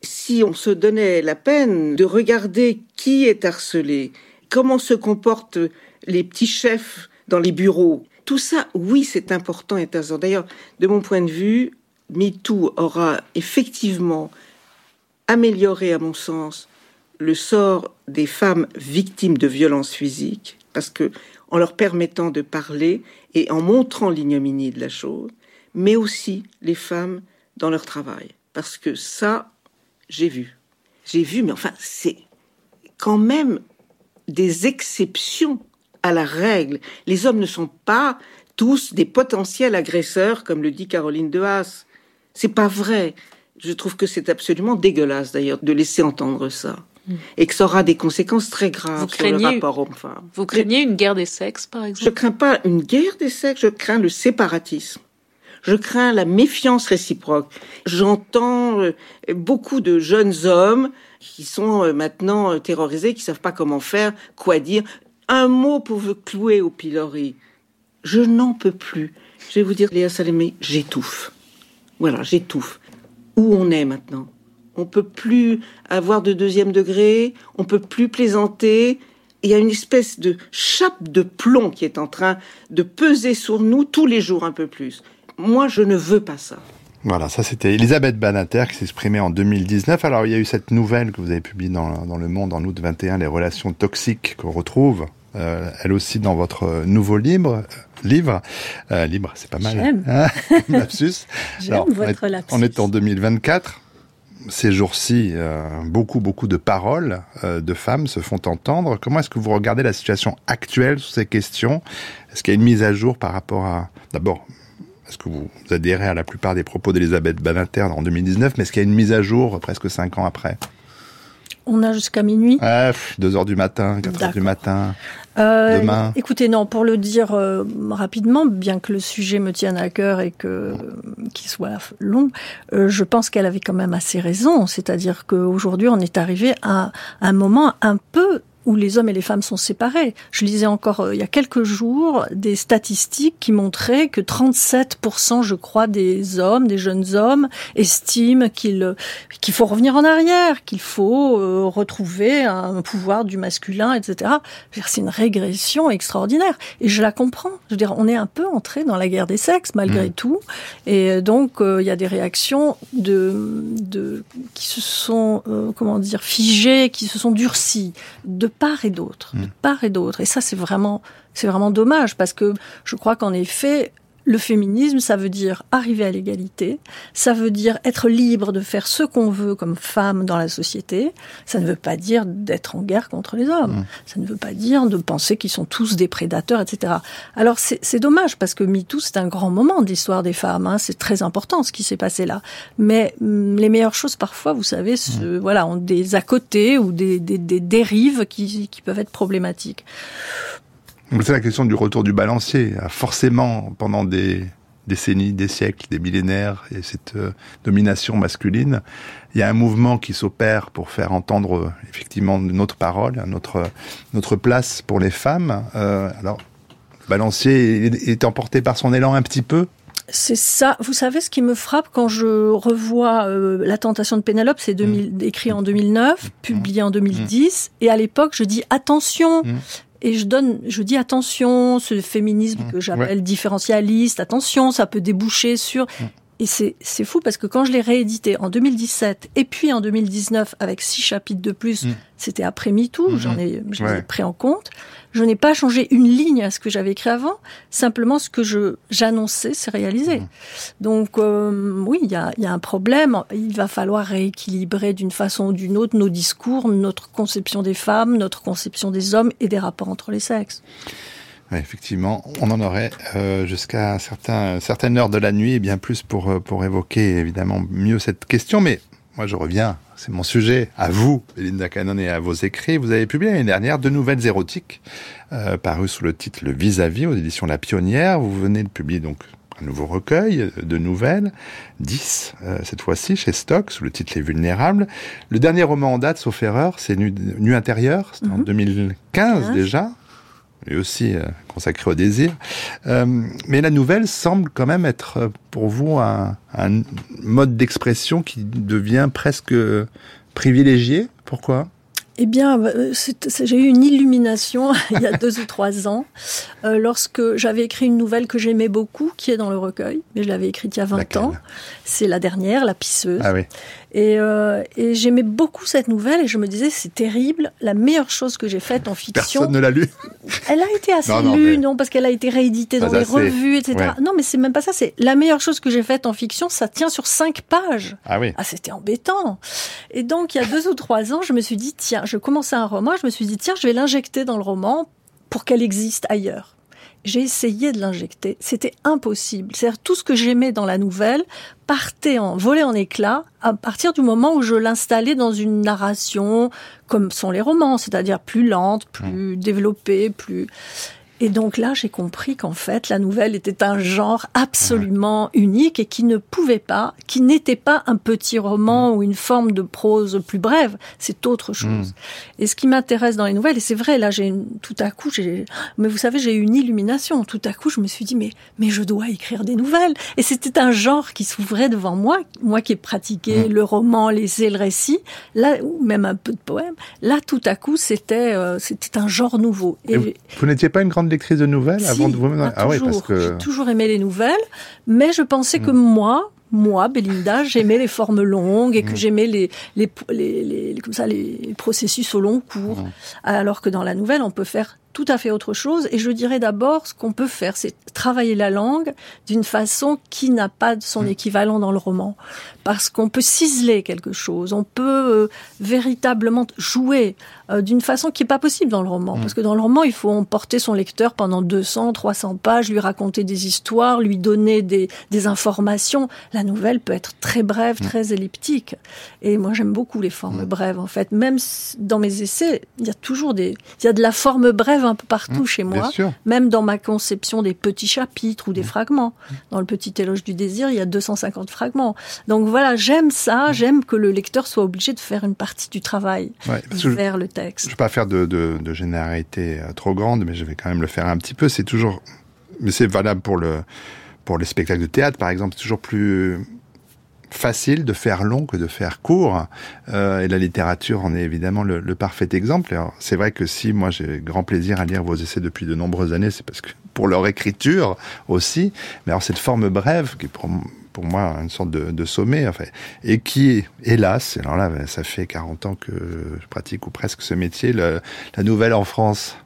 Si on se donnait la peine de regarder qui est harcelé, comment se comportent les petits chefs dans les bureaux, tout ça, oui, c'est important et intéressant. D'ailleurs, de mon point de vue, MeToo aura effectivement amélioré, à mon sens, le sort des femmes victimes de violences physiques, parce que en leur permettant de parler et en montrant l'ignominie de la chose, mais aussi les femmes dans leur travail. Parce que ça, j'ai vu. J'ai vu, mais enfin, c'est quand même des exceptions à la règle. Les hommes ne sont pas tous des potentiels agresseurs, comme le dit Caroline de Haas. C'est pas vrai. Je trouve que c'est absolument dégueulasse, d'ailleurs, de laisser entendre ça et que ça aura des conséquences très graves sur le rapport homme-femme. Vous craignez une guerre des sexes, par exemple? Je crains pas une guerre des sexes, je crains le séparatisme. Je crains la méfiance réciproque. J'entends euh, beaucoup de jeunes hommes qui sont euh, maintenant euh, terrorisés, qui savent pas comment faire, quoi dire. Un mot pour vous clouer au pilori. Je n'en peux plus. Je vais vous dire, Léa Salamé, j'étouffe. Voilà, j'étouffe. Où on est maintenant? On peut plus avoir de deuxième degré, on peut plus plaisanter. Il y a une espèce de chape de plomb qui est en train de peser sur nous tous les jours un peu plus. Moi, je ne veux pas ça. Voilà, ça c'était Elisabeth Banater qui s'exprimait en 2019. Alors il y a eu cette nouvelle que vous avez publiée dans, dans Le Monde en août 21, les relations toxiques qu'on retrouve, euh, elle aussi dans votre nouveau livre. Livre, euh, libre, c'est pas mal. J'aime. Hein lapsus. J'aime votre lapsus. On est en 2024 ces jours-ci, euh, beaucoup, beaucoup de paroles euh, de femmes se font entendre. Comment est-ce que vous regardez la situation actuelle sur ces questions? Est-ce qu'il y a une mise à jour par rapport à... D'abord, est-ce que vous adhérez à la plupart des propos d'Elisabeth Banater en 2019, mais est-ce qu'il y a une mise à jour presque cinq ans après? On a jusqu'à minuit. Ah, 2 heures du matin, 4 heures du matin. Euh, demain. Écoutez, non, pour le dire euh, rapidement, bien que le sujet me tienne à cœur et que qu'il soit long, euh, je pense qu'elle avait quand même assez raison. C'est-à-dire qu'aujourd'hui, on est arrivé à un moment un peu où les hommes et les femmes sont séparés. Je lisais encore euh, il y a quelques jours des statistiques qui montraient que 37%, je crois, des hommes, des jeunes hommes, estiment qu'il qu'il faut revenir en arrière, qu'il faut euh, retrouver un pouvoir du masculin, etc. C'est une régression extraordinaire et je la comprends. Je veux dire, on est un peu entré dans la guerre des sexes malgré mmh. tout, et donc euh, il y a des réactions de, de qui se sont comment dire figées, qui se sont durcies de part et d'autre, de hmm. part et d'autre. Et ça, c'est vraiment, c'est vraiment dommage parce que je crois qu'en effet, le féminisme, ça veut dire arriver à l'égalité, ça veut dire être libre de faire ce qu'on veut comme femme dans la société, ça ne veut pas dire d'être en guerre contre les hommes, mmh. ça ne veut pas dire de penser qu'ils sont tous des prédateurs, etc. Alors c'est dommage parce que MeToo, c'est un grand moment de l'histoire des femmes, hein, c'est très important ce qui s'est passé là. Mais mm, les meilleures choses parfois, vous savez, mmh. voilà, ont des à côté ou des, des, des dérives qui, qui peuvent être problématiques. C'est la question du retour du balancier. Forcément, pendant des décennies, des siècles, des millénaires, et cette euh, domination masculine, il y a un mouvement qui s'opère pour faire entendre euh, effectivement notre parole, notre notre place pour les femmes. Euh, alors, le balancier est, emporté par son élan un petit peu? C'est ça. Vous savez ce qui me frappe quand je revois La Tentation de Pénélope, c'est mmh. écrit en 2009, mmh. publié en 2010, mmh. et à l'époque je dis attention, et je donne, je dis attention, ce féminisme mmh. que j'appelle différentialiste, attention, ça peut déboucher sur. Mmh. Et c'est fou parce que quand je l'ai réédité en 2017 et puis en 2019 avec six chapitres de plus, mm. c'était après MeToo, mm j'en ai, pris en compte. Je n'ai pas changé une ligne à ce que j'avais écrit avant. Simplement, ce que je j'annonçais, c'est réalisé. Mm. Donc euh, oui, il y a, y a un problème. Il va falloir rééquilibrer d'une façon ou d'une autre nos discours, notre conception des femmes, notre conception des hommes et des rapports entre les sexes effectivement, on en aurait euh, jusqu'à certain, certaines heures de la nuit et bien plus pour, euh, pour évoquer évidemment mieux cette question. Mais moi, je reviens, c'est mon sujet, à vous, Belinda Cannon, et à vos écrits. Vous avez publié l'année dernière deux nouvelles érotiques, euh, parues sous le titre Le Vis-à-vis aux éditions La Pionnière. Vous venez de publier donc un nouveau recueil de nouvelles, 10 euh, cette fois-ci, chez Stock, sous le titre Les Vulnérables. Le dernier roman en date, sauf erreur, c'est Nu, nu intérieur, c'est en 2015 mhm. déjà lui aussi euh, consacré au désir. Euh, mais la nouvelle semble quand même être euh, pour vous un, un mode d'expression qui devient presque privilégié. Pourquoi? Eh bien, j'ai eu une illumination il y a deux ou trois ans, lorsque j'avais écrit une nouvelle que j'aimais beaucoup, qui est dans le recueil, mais je l'avais écrite il y a 20 ans. C'est la dernière, La Pisseuse. Ah oui. Et, euh, et j'aimais beaucoup cette nouvelle et je me disais c'est terrible, la meilleure chose que j'ai faite en fiction. Personne ne l'a lue. Elle a été assez lue, non, parce qu'elle a été rééditée dans les revues, etc. Non, mais c'est même pas ça. C'est la meilleure chose que j'ai faite en fiction. Ça tient sur cinq pages. Ah oui. Ah c'était embêtant. Et donc il y a deux ou trois ans, je me suis dit tiens, je commençais un roman, je me suis dit tiens, je vais l'injecter dans le roman pour qu'elle existe ailleurs j'ai essayé de l'injecter. C'était impossible. C'est-à-dire tout ce que j'aimais dans la nouvelle partait en volait en éclats à partir du moment où je l'installais dans une narration comme sont les romans, c'est-à-dire plus lente, plus mmh. développée, plus et donc là, j'ai compris qu'en fait, la nouvelle était un genre absolument unique et qui ne pouvait pas, qui n'était pas un petit roman mm. ou une forme de prose plus brève. C'est autre chose. Mm. Et ce qui m'intéresse dans les nouvelles, et c'est vrai, là, j'ai tout à coup, j'ai, mais vous savez, j'ai eu une illumination. Tout à coup, je me suis dit, mais, mais je dois écrire des nouvelles. Et c'était un genre qui s'ouvrait devant moi, moi qui ai pratiqué mm. le roman, l'essai, le récit, là, ou même un peu de poème. Là, tout à coup, c'était, euh, c'était un genre nouveau. Et, vous n'étiez pas une grande lectrice de nouvelles avant de vous ah, ah parce que j'ai toujours aimé les nouvelles, mais je pensais que hmm. moi, moi, Belinda, j'aimais les formes longues et que hmm. j'aimais les les, les, comme ça, les processus au long cours. Hmm. Alors que dans la nouvelle, on peut faire tout à fait autre chose. Et je dirais d'abord, ce qu'on peut faire, c'est travailler la langue d'une façon qui n'a pas son équivalent dans le roman. Parce qu'on peut ciseler quelque chose, on peut euh, véritablement jouer euh, d'une façon qui n'est pas possible dans le roman. Parce que dans le roman, il faut emporter son lecteur pendant 200, 300 pages, lui raconter des histoires, lui donner des, des informations. La nouvelle peut être très brève, très elliptique. Et moi, j'aime beaucoup les formes brèves, en fait. Même dans mes essais, il y a toujours des, il y a de la forme brève un peu partout mmh, chez moi, même dans ma conception des petits chapitres ou des mmh. fragments. Dans le petit éloge du désir, il y a 250 fragments. Donc voilà, j'aime ça, mmh. j'aime que le lecteur soit obligé de faire une partie du travail vers le texte. Je ne vais pas faire de, de, généralité euh, trop grande, mais je vais quand même le faire un petit peu. C'est toujours, mais c'est valable pour le pour les spectacles de théâtre, par exemple, c'est toujours plus facile de faire long que de faire court. Euh, et la littérature en est évidemment le, parfait exemple. C'est vrai que si moi j'ai grand plaisir à lire vos essais depuis de nombreuses années, c'est parce que pour leur écriture aussi. Mais alors cette forme brève qui pour, pour moi une sorte de, de sommet, en fait, et qui, hélas, alors là, ça fait 40 ans que je pratique ou presque ce métier, la nouvelle en France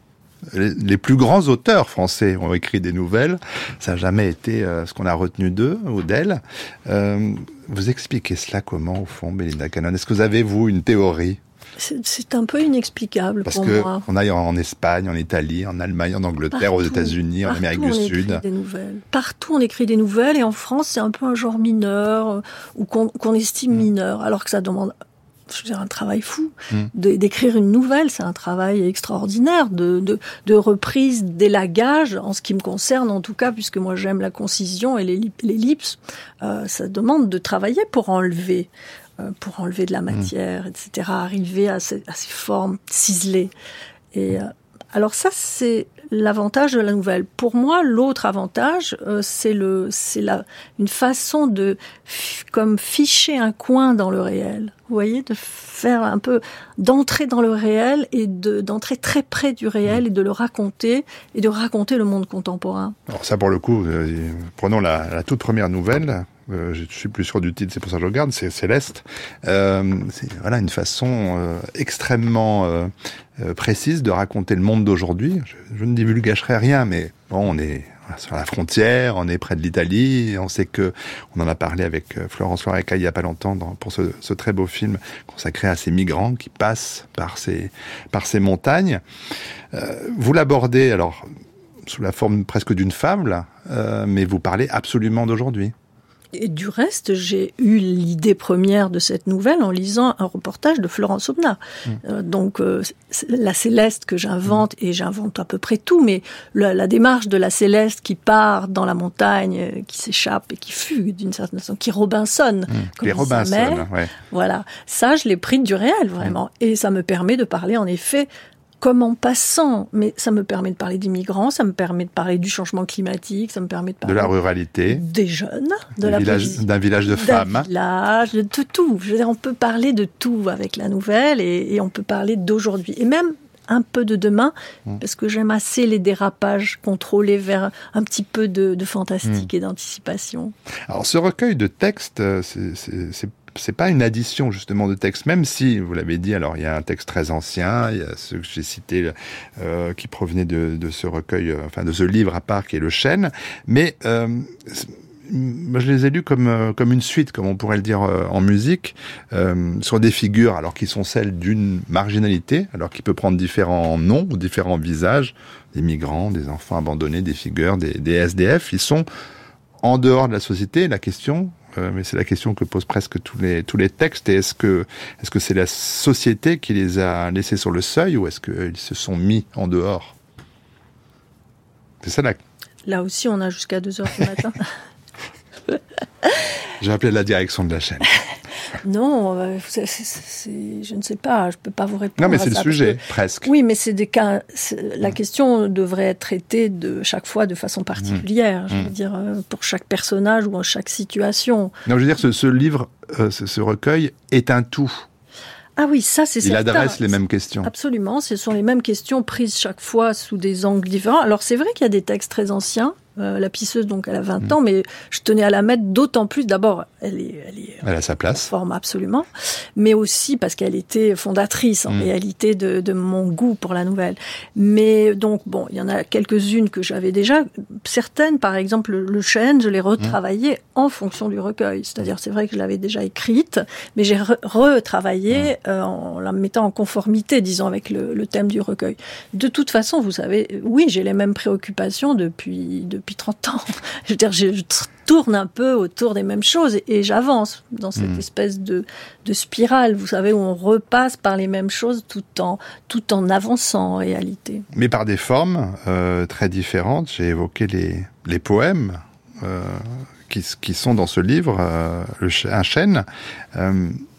les plus grands auteurs français ont écrit des nouvelles. Ça n'a jamais été euh, ce qu'on a retenu d'eux ou d'elles. Euh, vous expliquez cela comment, au fond, Belinda Cannon? Est-ce que vous avez, vous, une théorie? C'est un peu inexplicable Parce pour que moi. on a en Espagne, en Italie, en Allemagne, en Angleterre, aux États-Unis, en Amérique du Sud. Des nouvelles. Partout on écrit des nouvelles et en France c'est un peu un genre mineur euh, ou qu'on estime mm. mineur, alors que ça demande je veux dire, un travail fou. Mm. D'écrire une nouvelle, c'est un travail extraordinaire de, de, de reprise d'élagage, en ce qui me concerne en tout cas, puisque moi j'aime la concision et l'ellipse. Euh, ça demande de travailler pour enlever, euh, pour enlever de la mm. matière, etc., arriver à ces, à ces formes ciselées. Et euh, alors ça, c'est l'avantage de la nouvelle. Pour moi, l'autre avantage, euh, c'est le, c'est la, une façon de, comme ficher un coin dans le réel. Vous voyez, de faire un peu, d'entrer dans le réel et de, d'entrer très près du réel et de le raconter et de raconter le monde contemporain. Alors ça, pour le coup, euh, prenons la, la, toute première nouvelle euh, je suis plus sûr du titre, c'est pour ça que je regarde, c'est Céleste. Euh, voilà une façon euh, extrêmement euh, euh, précise de raconter le monde d'aujourd'hui. Je, ne divulgacherai rien, mais bon, on est sur la frontière, on est près de l'Italie, on sait que on en a parlé avec Florence Loireca il y a pas longtemps pour ce, ce, très beau film consacré à ces migrants qui passent par ces par ces montagnes. vous l'abordez alors sous la forme presque d'une fable, mais vous parlez absolument d'aujourd'hui. Et du reste, j'ai eu l'idée première de cette nouvelle en lisant un reportage de Florence Aubenas. Mmh. Euh, donc, euh, la Céleste que j'invente, mmh. et j'invente à peu près tout, mais la, la, démarche de la Céleste qui part dans la montagne, euh, qui s'échappe et qui fugue d'une certaine façon, qui Robinson. Mmh. Comme Les Robinson, ouais. Voilà. Ça, je l'ai pris du réel, vraiment. Et ça me permet de parler, en effet, comme en passant, mais ça me permet de parler d'immigrants, ça me permet de parler du changement climatique, ça me permet de parler de la ruralité, des jeunes, de d'un village, village, de femmes, village, de tout. Je veux dire, on peut parler de tout avec la nouvelle et, et on peut parler d'aujourd'hui et même un peu de demain, mmh. parce que j'aime assez les dérapages contrôlés vers un petit peu de, de fantastique mmh. et d'anticipation. Alors ce recueil de textes, euh, c'est c'est pas une addition justement de textes, même si vous l'avez dit. Alors il y a un texte très ancien, il y a ceux que j'ai cités euh, qui provenaient de, ce recueil, euh, enfin de ce livre à part qui est le Chêne, mais euh, je les ai lus comme comme une suite, comme on pourrait le dire en musique, sur des figures, alors qui sont celles d'une marginalité, alors qui peut prendre différents noms ou différents visages, des migrants, des enfants abandonnés, des figures, des, des SDF. Ils sont en dehors de la société. La question, euh, mais c'est la question que posent presque tous les tous les textes. Et est-ce que est-ce que c'est la société qui les a laissés sur le seuil ou est-ce qu'ils se sont mis en dehors? C'est ça la. Là aussi, on a jusqu'à 2 heures du matin. J'ai appelé la direction de la chaîne. Non, euh, c est, c est, je ne sais pas, je peux pas vous répondre. Non, mais c'est le sujet, que, presque. Oui, mais c'est des cas. La question devrait être traitée de chaque fois de façon particulière. Mmh. Je veux mmh. dire, euh, pour chaque personnage ou en chaque situation. Non, je veux dire, ce, ce livre, euh, ce, ce recueil est un tout. Ah oui, ça c'est. Il adresse les mêmes questions. Absolument, ce sont les mêmes questions prises chaque fois sous des angles différents. Alors c'est vrai qu'il y a des textes très anciens euh, la pisseuse, donc elle a 20 mmh. ans, mais je tenais à la mettre d'autant plus. D'abord, elle est, elle est, elle a sa place, forme absolument, mais aussi parce qu'elle était fondatrice en mmh. réalité de, de, mon goût pour la nouvelle. Mais donc bon, il y en a quelques-unes que j'avais déjà. Certaines, par exemple, le, chêne, je l'ai retravaillé mmh. en fonction du recueil. C'est-à-dire, c'est vrai que je l'avais déjà écrite, mais j'ai re retravaillé euh, en la mettant en conformité, disons, avec le, le, thème du recueil. De toute façon, vous savez, oui, j'ai les mêmes préoccupations depuis, depuis depuis 30 ans. Je veux dire, je, je tourne un peu autour des mêmes choses et, et j'avance dans cette mmh. espèce de, de spirale, vous savez, où on repasse par les mêmes choses tout en, tout en avançant en réalité. Mais par des formes euh, très différentes. J'ai évoqué les, les poèmes. Euh, qui, qui, sont dans ce livre, euh, le, un chêne.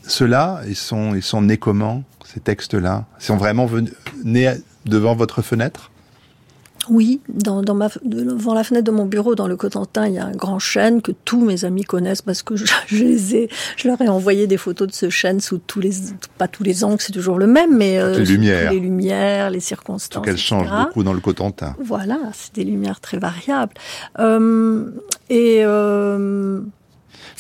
Ceux-là, ils sont, ils sont nés comment Ces textes-là? Ils sont vraiment venus, nés devant votre fenêtre? Oui, dans, dans ma, devant la fenêtre de mon bureau, dans le Cotentin, il y a un grand chêne que tous mes amis connaissent parce que je, je, les ai, je leur ai envoyé des photos de ce chêne sous tous les, pas tous les angles, c'est toujours le même, mais euh, les lumières, les lumières, les circonstances. Qu'elles changent beaucoup dans le Cotentin. Voilà, c'est des lumières très variables. Euh, et euh,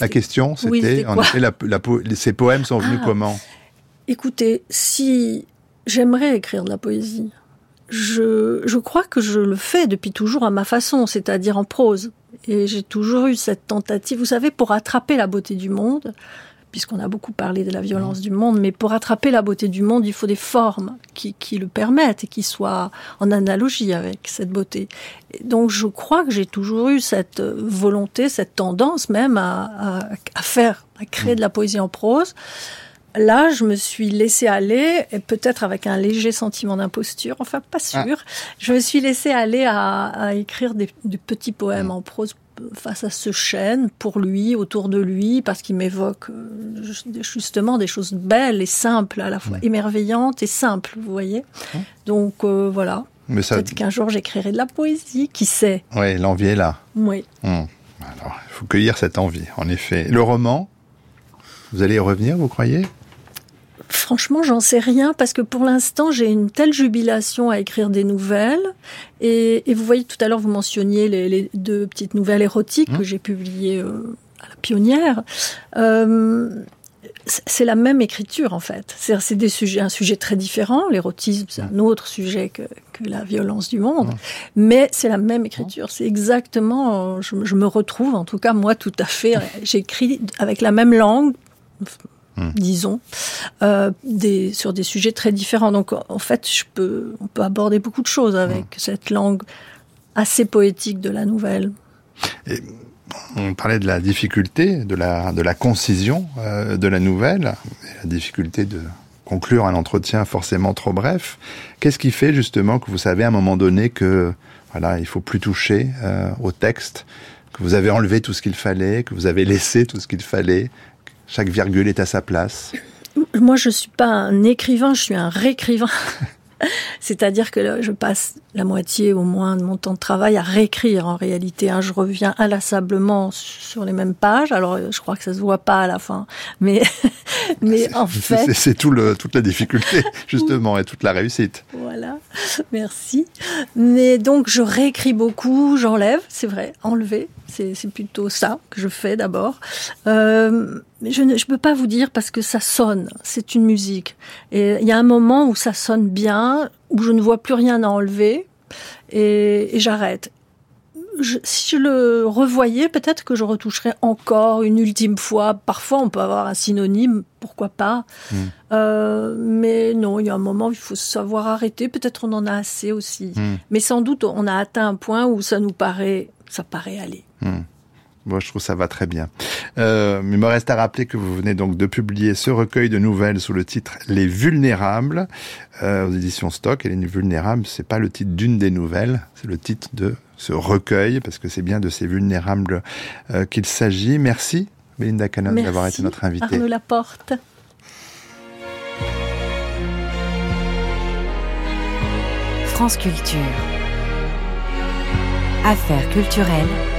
la question, c'était, oui, en effet, la, la, ces poèmes sont venus ah, comment? Écoutez, si j'aimerais écrire de la poésie je, je crois que je le fais depuis toujours à ma façon, c'est-à-dire en prose. Et j'ai toujours eu cette tentative, vous savez, pour attraper la beauté du monde, puisqu'on a beaucoup parlé de la violence mmh. du monde, mais pour attraper la beauté du monde, il faut des formes qui, qui le permettent et qui soient en analogie avec cette beauté. Et donc je crois que j'ai toujours eu cette volonté, cette tendance même à, à, à faire, à créer mmh. de la poésie en prose. Là, je me suis laissée aller, et peut-être avec un léger sentiment d'imposture, enfin pas sûr. Ah. Je me suis laissée aller à, à écrire des, des, petits poèmes mmh. en prose face à ce chêne, pour lui, autour de lui, parce qu'il m'évoque euh, justement des choses belles et simples, à la fois émerveillantes et simples, vous voyez. Donc euh, voilà. Mais ça... Peut-être qu'un jour j'écrirai de la poésie, qui sait? Oui, l'envie est là. Oui. Alors, il faut cueillir cette envie, en effet. Le roman, vous allez y revenir, vous croyez? Franchement, j'en sais rien parce que pour l'instant, j'ai une telle jubilation à écrire des nouvelles. Et, et vous voyez, tout à l'heure, vous mentionniez les, les, deux petites nouvelles érotiques mmh. que j'ai publiées euh, à la pionnière. Euh, c'est la même écriture en fait. C'est des sujets, un sujet très différent. L'érotisme, c'est un autre sujet que, que, la violence du monde, mais c'est la même écriture. C'est exactement. Je, je, me retrouve, en tout cas moi, tout à fait. J'écris avec la même langue, Hmm. disons, euh, des, sur des sujets très différents. Donc en fait, je peux, on peut aborder beaucoup de choses avec hmm. cette langue assez poétique de la nouvelle. Et on parlait de la difficulté, de la, de la concision euh, de la nouvelle, la difficulté de conclure un entretien forcément trop bref. Qu'est-ce qui fait justement que vous savez à un moment donné que voilà, il faut plus toucher euh, au texte, que vous avez enlevé tout ce qu'il fallait, que vous avez laissé tout ce qu'il fallait, chaque virgule est à sa place. Moi, je suis pas un écrivain, je suis un réécrivain. C'est-à-dire que je passe la moitié au moins de mon temps de travail à réécrire en réalité. Hein. Je reviens inlassablement sur les mêmes pages. Alors je crois que ça se voit pas à la fin, mais mais en fait c'est tout le toute la difficulté justement et toute la réussite. Voilà, merci. Mais donc je réécris beaucoup, j'enlève, c'est vrai, enlever, c'est plutôt ça que je fais d'abord. Euh, je ne je peux pas vous dire parce que ça sonne, c'est une musique. Et il y a un moment où ça sonne bien, où je ne vois plus rien à enlever et, j'arrête. si je le revoyais, peut-être que je retoucherais encore une ultime fois. Parfois, on peut avoir un synonyme, pourquoi pas. Hmm. Euh, mais non, il y a un moment, il faut savoir arrêter. Peut-être on en a assez aussi. Hmm. Mais sans doute, on a atteint un point où ça nous paraît, ça paraît aller. Hmm. Moi, je trouve ça va très bien. Euh, mais il me reste à rappeler que vous venez donc de publier ce recueil de nouvelles sous le titre Les Vulnérables euh, aux éditions Stock. Et Les Vulnérables, c'est pas le titre d'une des nouvelles, c'est le titre de ce recueil parce que c'est bien de ces vulnérables euh, qu'il s'agit. Merci, Belinda Cannon, d'avoir été notre invitée. la porte. France Culture. Affaires culturelles.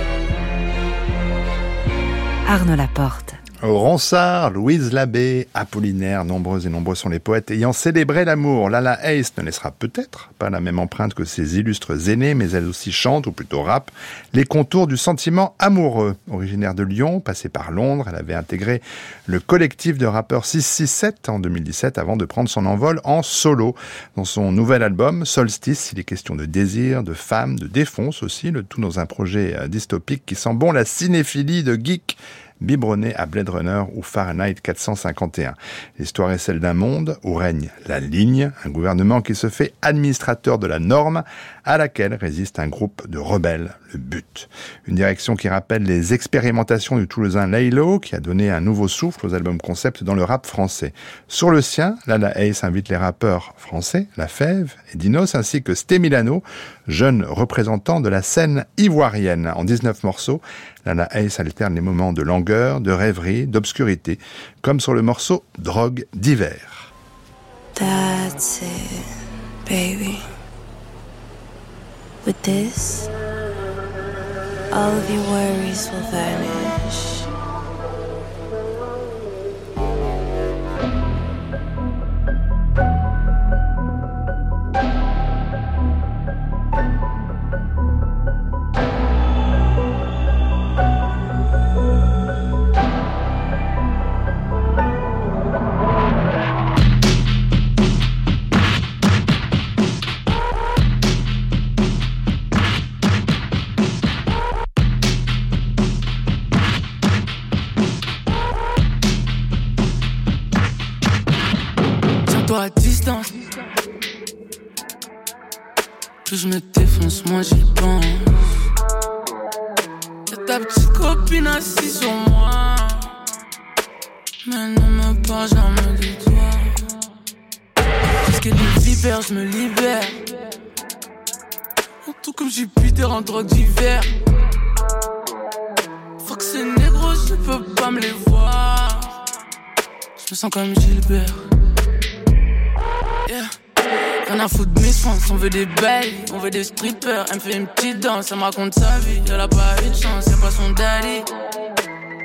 Arnaud Laporte. Ronsard, Louise Labbé, Apollinaire, nombreux et nombreux sont les poètes ayant célébré l'amour. Lala Hayes ne laissera peut-être pas la même empreinte que ses illustres aînés, mais elle aussi chante, ou plutôt rappe, les contours du sentiment amoureux. Originaire de Lyon, passée par Londres, elle avait intégré le collectif de rappeurs 667 en 2017 avant de prendre son envol en solo. Dans son nouvel album, Solstice, il est question de désir, de femme, de défonce aussi, le tout dans un projet euh, dystopique qui sent bon la cinéphilie de geek biberonné à Blade Runner ou Fahrenheit 451. L'histoire est celle d'un monde où règne la ligne, un gouvernement qui se fait administrateur de la norme à laquelle résiste un groupe de rebelles, le but. Une direction qui rappelle les expérimentations du Toulousain Laylo, qui a donné un nouveau souffle aux albums concept dans le rap français. Sur le sien, Lala Ace invite les rappeurs français, La Fève et Dinos, ainsi que Sté Milano, jeune représentant de la scène ivoirienne. En 19 morceaux, Lala Ace alterne les moments de langueur, de rêverie, d'obscurité, comme sur le morceau Drogue d'hiver. Strippers. Elle me fait une petite danse, elle me raconte sa vie. Elle a pas eu de chance, c'est pas son daddy.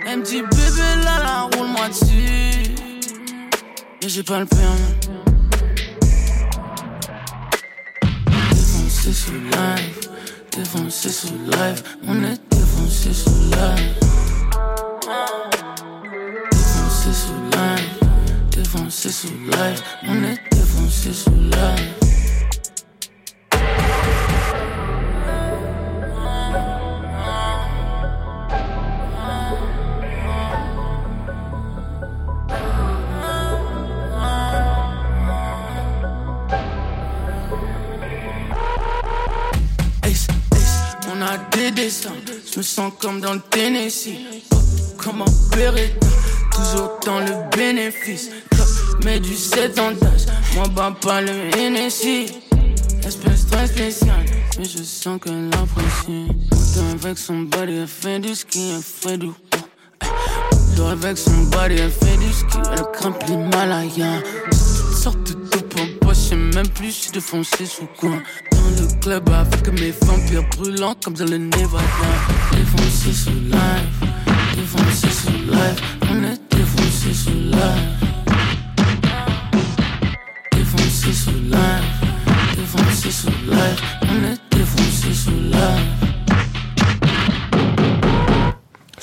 Elle me dit bébé là là, roule-moi dessus. Mais j'ai pas le permis. Défoncé sous live, défoncé sous live, on est défoncé sous live. Défoncé sous live, défoncé sous live, on est défoncé sous live. Je me sens comme dans le Tennessee. Comme un Beretta, toujours dans le bénéfice. Mais du 7 en tâche, moi pas le NSI. Espèce très spéciale, mais je sens qu'elle apprécie. Autant avec son body, elle fait du ski, elle fait du. Toujours avec son body, elle fait du ski, elle grimpe l'Himalaya. Sorte de dope en poche, même plus, je défoncé sous coin. Club avec mes vampires brûlants comme dans le Nevada. Défoncé sous live, défoncé sous live, on est défoncé sous live.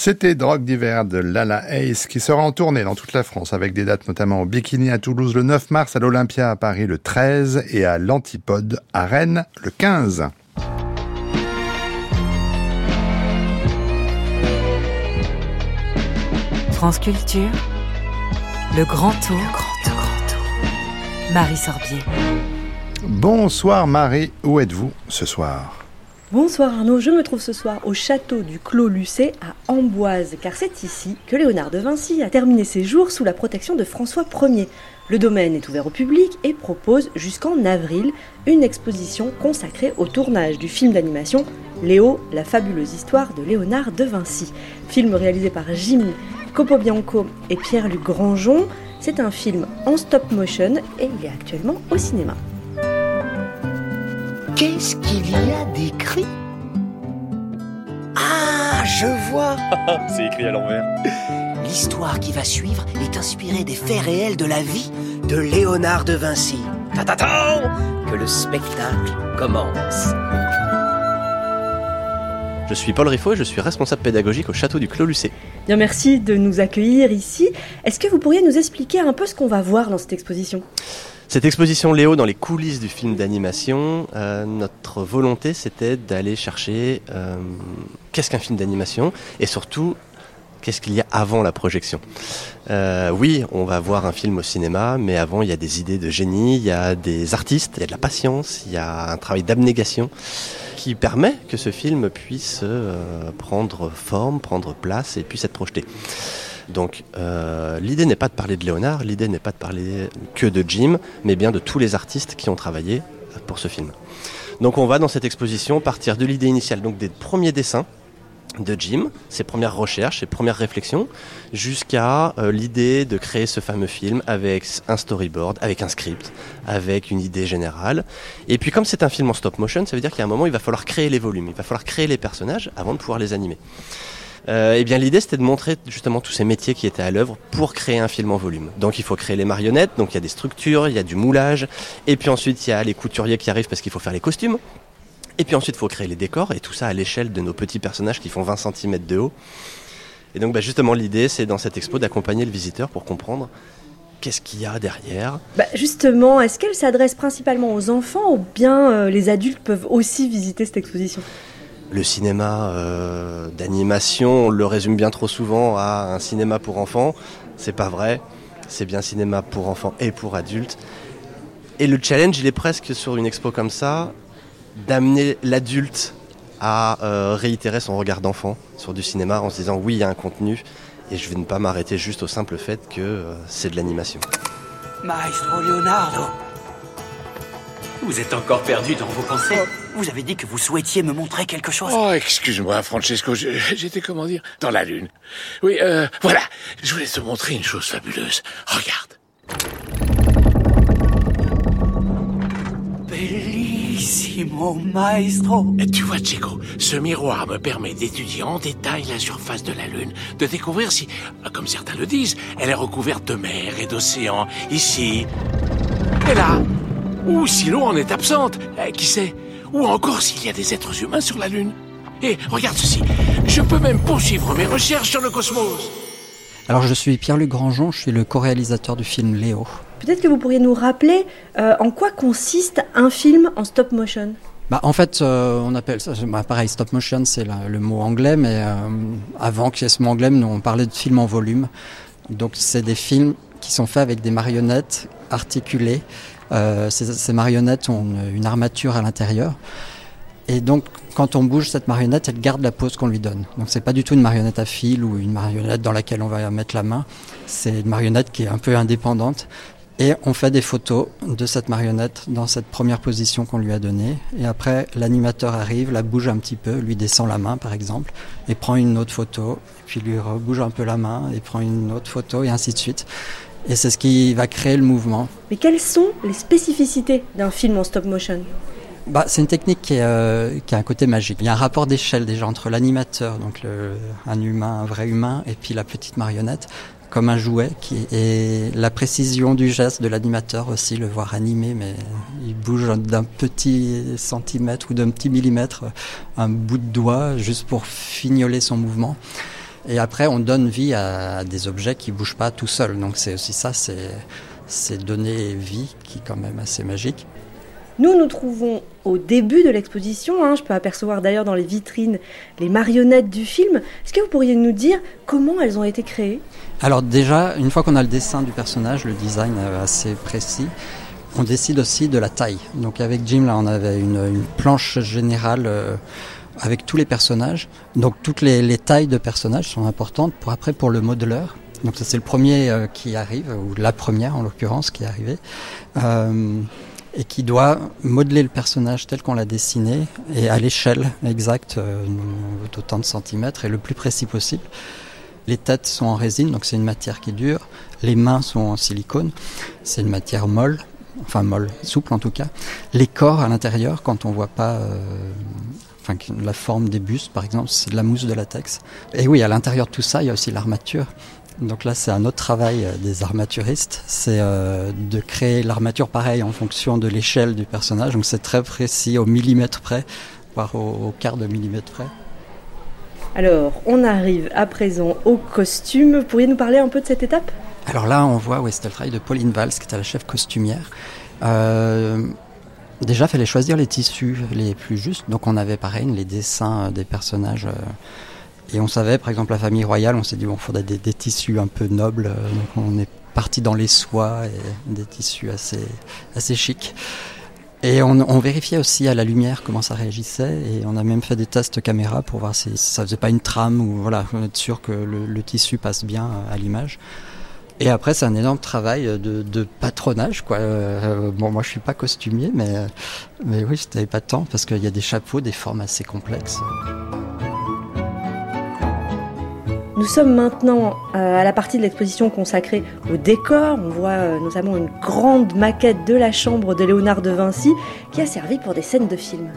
C'était Drogue d'hiver de Lala Ace qui sera en tournée dans toute la France avec des dates notamment au Bikini à Toulouse le 9 mars, à l'Olympia à Paris le 13 et à l'Antipode à Rennes le 15. France Culture, le grand tour, le grand tour, grand tour. Marie Sorbier. Bonsoir Marie, où êtes-vous ce soir? Bonsoir Arnaud, je me trouve ce soir au château du Clos Lucé à Amboise, car c'est ici que Léonard de Vinci a terminé ses jours sous la protection de François Ier. Le domaine est ouvert au public et propose jusqu'en avril une exposition consacrée au tournage du film d'animation Léo, la fabuleuse histoire de Léonard de Vinci. Film réalisé par Jimmy Copobianco et Pierre-Luc Grangeon. C'est un film en stop motion et il est actuellement au cinéma. Qu'est-ce qu'il y a d'écrit? Ah, je vois C'est écrit à l'envers. L'histoire qui va suivre est inspirée des faits réels de la vie de Léonard de Vinci. Ta-ta-ta Que le spectacle commence. Je suis Paul Riffaut et je suis responsable pédagogique au château du Clos Lucé. Bien, merci de nous accueillir ici. Est-ce que vous pourriez nous expliquer un peu ce qu'on va voir dans cette exposition? Cette exposition Léo dans les coulisses du film d'animation, euh, notre volonté c'était d'aller chercher euh, qu'est-ce qu'un film d'animation et surtout qu'est-ce qu'il y a avant la projection. Euh, oui, on va voir un film au cinéma, mais avant il y a des idées de génie, il y a des artistes, il y a de la patience, il y a un travail d'abnégation qui permet que ce film puisse euh, prendre forme, prendre place et puisse être projeté. Donc euh, l'idée n'est pas de parler de Léonard, l'idée n'est pas de parler que de Jim, mais bien de tous les artistes qui ont travaillé pour ce film. Donc on va dans cette exposition partir de l'idée initiale, donc des premiers dessins de Jim, ses premières recherches, ses premières réflexions, jusqu'à euh, l'idée de créer ce fameux film avec un storyboard, avec un script, avec une idée générale. Et puis comme c'est un film en stop motion, ça veut dire a un moment, il va falloir créer les volumes, il va falloir créer les personnages avant de pouvoir les animer. Euh, et bien l'idée c'était de montrer justement tous ces métiers qui étaient à l'œuvre pour créer un film en volume. Donc il faut créer les marionnettes, donc il y a des structures, il y a du moulage, et puis ensuite il y a les couturiers qui arrivent parce qu'il faut faire les costumes. Et puis ensuite, il faut créer les décors, et tout ça à l'échelle de nos petits personnages qui font 20 cm de haut. Et donc, bah, justement, l'idée, c'est dans cette expo d'accompagner le visiteur pour comprendre qu'est-ce qu'il y a derrière. Bah, justement, est-ce qu'elle s'adresse principalement aux enfants ou bien euh, les adultes peuvent aussi visiter cette exposition? Le cinéma euh, d'animation, on le résume bien trop souvent à un cinéma pour enfants. C'est pas vrai. C'est bien cinéma pour enfants et pour adultes. Et le challenge, il est presque sur une expo comme ça, d'amener l'adulte à euh, réitérer son regard d'enfant sur du cinéma en se disant oui il y a un contenu et je vais ne pas m'arrêter juste au simple fait que euh, c'est de l'animation. Maestro Leonardo Vous êtes encore perdu dans vos pensées Vous avez dit que vous souhaitiez me montrer quelque chose Oh, excuse-moi, Francesco, j'étais, comment dire, dans la lune. Oui, euh, voilà, je voulais te montrer une chose fabuleuse. Regarde. Bellissimo, maestro Tu vois, Chico, ce miroir me permet d'étudier en détail la surface de la Lune, de découvrir si, comme certains le disent, elle est recouverte de mer et d'océans, ici et là. Ou si l'eau en est absente, eh, qui sait Ou encore s'il y a des êtres humains sur la Lune. Et regarde ceci, je peux même poursuivre mes recherches sur le cosmos. Alors je suis Pierre-Luc Grandjean, je suis le co-réalisateur du film Léo. Peut-être que vous pourriez nous rappeler euh, en quoi consiste un film en stop motion? Bah, en fait, euh, on appelle ça, bah, pareil, stop motion, c'est le mot anglais, mais euh, avant qu'il y ait ce mot anglais, nous, on parlait de films en volume. Donc, c'est des films qui sont faits avec des marionnettes articulées. Euh, ces, ces, marionnettes ont une, armature à l'intérieur. Et donc, quand on bouge cette marionnette, elle garde la pose qu'on lui donne. Donc, c'est pas du tout une marionnette à fil ou une marionnette dans laquelle on va mettre la main. C'est une marionnette qui est un peu indépendante et on fait des photos de cette marionnette dans cette première position qu'on lui a donnée. Et après, l'animateur arrive, la bouge un petit peu, lui descend la main par exemple, et prend une autre photo, et puis lui rebouge un peu la main, et prend une autre photo, et ainsi de suite. Et c'est ce qui va créer le mouvement. Mais quelles sont les spécificités d'un film en stop motion? Bah, c'est une technique qui, est, euh, qui, a un côté magique. Il y a un rapport d'échelle déjà entre l'animateur, donc le, un humain, un vrai humain, et puis la petite marionnette comme un jouet qui est la précision du geste de l'animateur aussi le voir animé mais il bouge d'un petit centimètre ou d'un petit millimètre un bout de doigt juste pour fignoler son mouvement et après on donne vie à des objets qui bougent pas tout seuls donc c'est aussi ça c'est donner vie qui est quand même assez magique nous nous trouvons au début de l'exposition. Hein. Je peux apercevoir d'ailleurs dans les vitrines les marionnettes du film. Est-ce que vous pourriez nous dire comment elles ont été créées? Alors déjà, une fois qu'on a le dessin du personnage, le design assez précis, on décide aussi de la taille. Donc avec Jim, là, on avait une, une planche générale. Euh, avec tous les personnages. Donc toutes les, les, tailles de personnages sont importantes pour après pour le modeleur. Donc ça c'est le premier euh, qui arrive, ou la première en l'occurrence qui est arrivée. Euh, et qui doit modeler le personnage tel qu'on l'a dessiné et à l'échelle exacte euh, d'autant de centimètres et le plus précis possible. Les têtes sont en résine, donc c'est une matière qui dure. Les mains sont en silicone, c'est une matière molle, enfin molle, souple en tout cas. Les corps à l'intérieur, quand on voit pas euh, enfin, la forme des bustes par exemple, c'est de la mousse de latex. Et oui, à l'intérieur de tout ça, il y a aussi l'armature. Donc là, c'est un autre travail euh, des armaturistes, c'est euh, de créer l'armature pareil en fonction de l'échelle du personnage. Donc c'est très précis, au millimètre près, voire au, au, quart de millimètre près. Alors, on arrive à présent au costume. Pourriez nous parler un peu de cette étape? Alors là, on voit, oui, c'était le travail de Pauline Valls, qui était la chef costumière. Euh, déjà, il fallait choisir les tissus les plus justes. Donc on avait pareil les dessins des personnages. Euh, et on savait, par exemple, la famille royale, on s'est dit, bon, il faudrait des, tissus un peu nobles. Donc on est parti dans les soies et des tissus assez, assez chics. Et on, vérifiait aussi à la lumière comment ça réagissait et on a même fait des tests caméra pour voir si ça faisait pas une trame ou voilà, être sûr que le tissu passe bien à l'image. Et après, c'est un énorme travail de, patronage, quoi. Euh, bon, moi, je suis pas costumier, mais, mais oui, n'avais pas temps parce qu'il y a des chapeaux, des formes assez complexes. Nous sommes maintenant euh, à la partie de l'exposition consacrée au décor. On voit euh, notamment une grande maquette de la chambre de Léonard de Vinci qui a servi pour des scènes de film.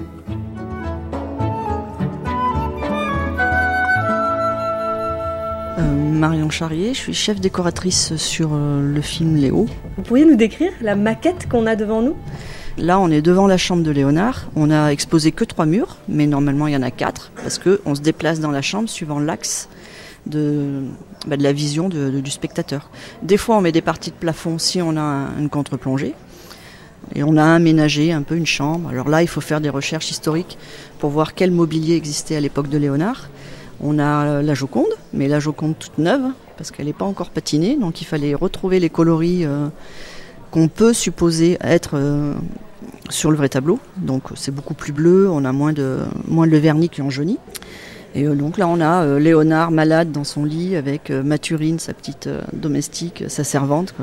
Marion Charrier, je suis chef décoratrice sur euh, le film Léo. Vous pourriez nous décrire la maquette qu'on a devant nous? Là, on est devant la chambre de Léonard. On a exposé que trois murs, mais normalement il y en a quatre parce que on se déplace dans la chambre suivant l'axe de, bah, de la vision de, de, du spectateur. Des fois, on met des parties de plafond si on a un, une contre-plongée. Et on a aménagé un peu une chambre. Alors là, il faut faire des recherches historiques pour voir quel mobilier existait à l'époque de Léonard. On a la Joconde, mais la Joconde toute neuve, parce qu'elle n'est pas encore patinée, donc il fallait retrouver les coloris euh, qu'on peut supposer être euh, sur le vrai tableau. Donc c'est beaucoup plus bleu, on a moins de, moins de vernis qui en jauni. Et euh, donc là, on a Léonard malade dans son lit avec Mathurine, sa petite domestique, sa servante.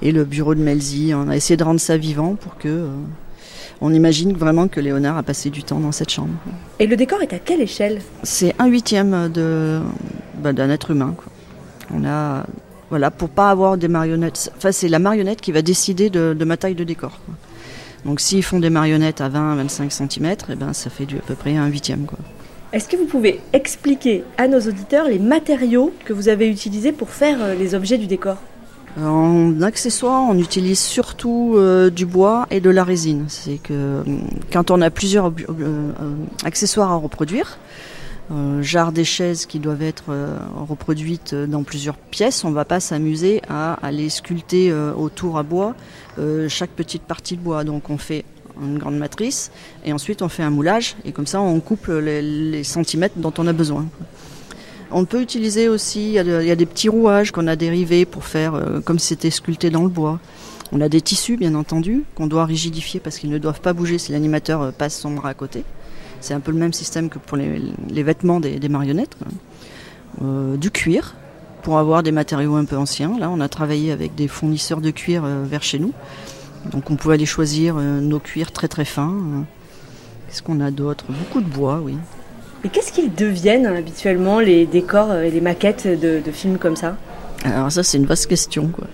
Et le bureau de Melzi. On a essayé de rendre ça vivant pour que. Euh, on imagine vraiment que Léonard a passé du temps dans cette chambre. Et le décor est à quelle échelle? C'est un huitième de, bah, d'un être humain. Quoi. On a. Voilà, pour pas avoir des marionnettes. Enfin, c'est la marionnette qui va décider de, de ma taille de décor. Quoi. Donc, s'ils font des marionnettes à 20-25 cm, eh ben, ça fait du, à peu près un huitième. Quoi. Est-ce que vous pouvez expliquer à nos auditeurs les matériaux que vous avez utilisés pour faire les objets du décor? En accessoire, on utilise surtout euh, du bois et de la résine. C'est que euh, quand on a plusieurs euh, accessoires à reproduire, euh, jarre des chaises qui doivent être reproduites dans plusieurs pièces, on ne va pas s'amuser à aller sculpter autour à bois chaque petite partie de bois. Donc on fait une grande matrice et ensuite on fait un moulage et comme ça on coupe les centimètres dont on a besoin. On peut utiliser aussi, il y a, des petits rouages qu'on a dérivés pour faire euh, comme si c'était sculpté dans le bois. On a des tissus, bien entendu, qu'on doit rigidifier parce qu'ils ne doivent pas bouger si l'animateur euh, passe son bras à côté. C'est un peu le même système que pour les, vêtements des, marionnettes. Euh, du cuir, pour avoir des matériaux un peu anciens. Là, on a travaillé avec des fournisseurs de cuir vers chez nous. Donc on pouvait aller choisir nos cuirs très très fins. Qu'est-ce qu'on a d'autre? Beaucoup de bois, oui. Et qu'est-ce qu'ils deviennent habituellement, les décors et les maquettes de, films comme ça? Alors ça, c'est une vaste question. quoi.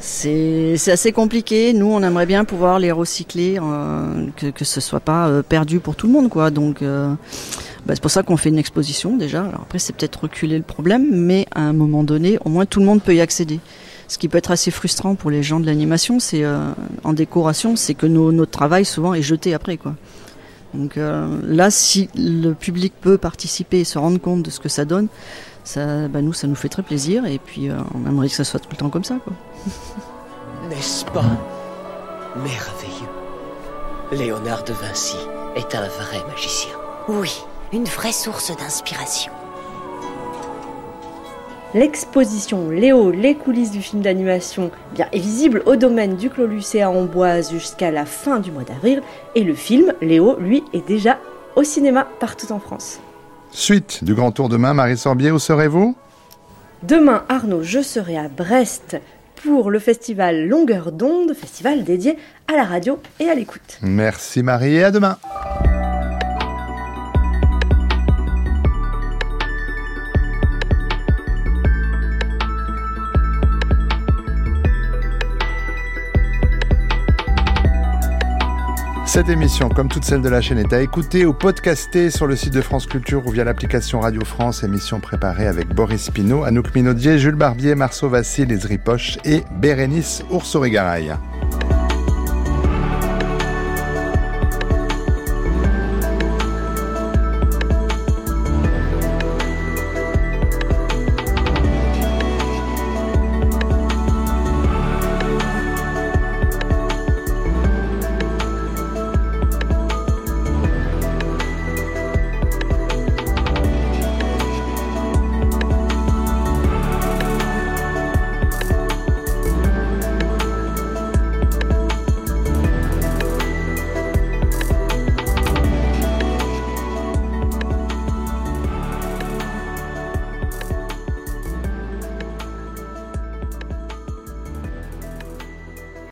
C'est c'est assez compliqué. Nous, on aimerait bien pouvoir les recycler, euh, que, que ce soit pas euh, perdu pour tout le monde. quoi. Donc, euh, bah, c'est pour ça qu'on fait une exposition déjà. Alors après, c'est peut-être reculer le problème, mais à un moment donné, au moins tout le monde peut y accéder. Ce qui peut être assez frustrant pour les gens de l'animation, c'est en décoration, c'est que notre travail souvent est jeté après. quoi. Donc euh, là, si le public peut participer et se rendre compte de ce que ça donne, ça, bah, nous, ça nous fait très plaisir. Et puis, euh, on aimerait que ça soit tout le temps comme ça. Quoi. N'est-ce pas merveilleux? Léonard de Vinci est un vrai magicien. Oui, une vraie source d'inspiration. L'exposition Léo, les coulisses du film d'animation, bien est visible au domaine du Clos Lucé à Amboise jusqu'à la fin du mois d'avril. Et le film, Léo, lui, est déjà au cinéma partout en France. Suite du Grand Tour demain, Marie Sorbier, où serez-vous? Demain, Arnaud, je serai à Brest pour le festival Longueur d'onde, festival dédié à la radio et à l'écoute. Merci Marie et à demain. Cette émission, comme toutes celles de la chaîne, est à écouter ou podcaster sur le site de France Culture ou via l'application Radio France. Émission préparée avec Boris Pinault, Anouk Minaudier, Jules Barbier, Marceau Vassil, Les Ripoche et Bérénice Oursourigaray.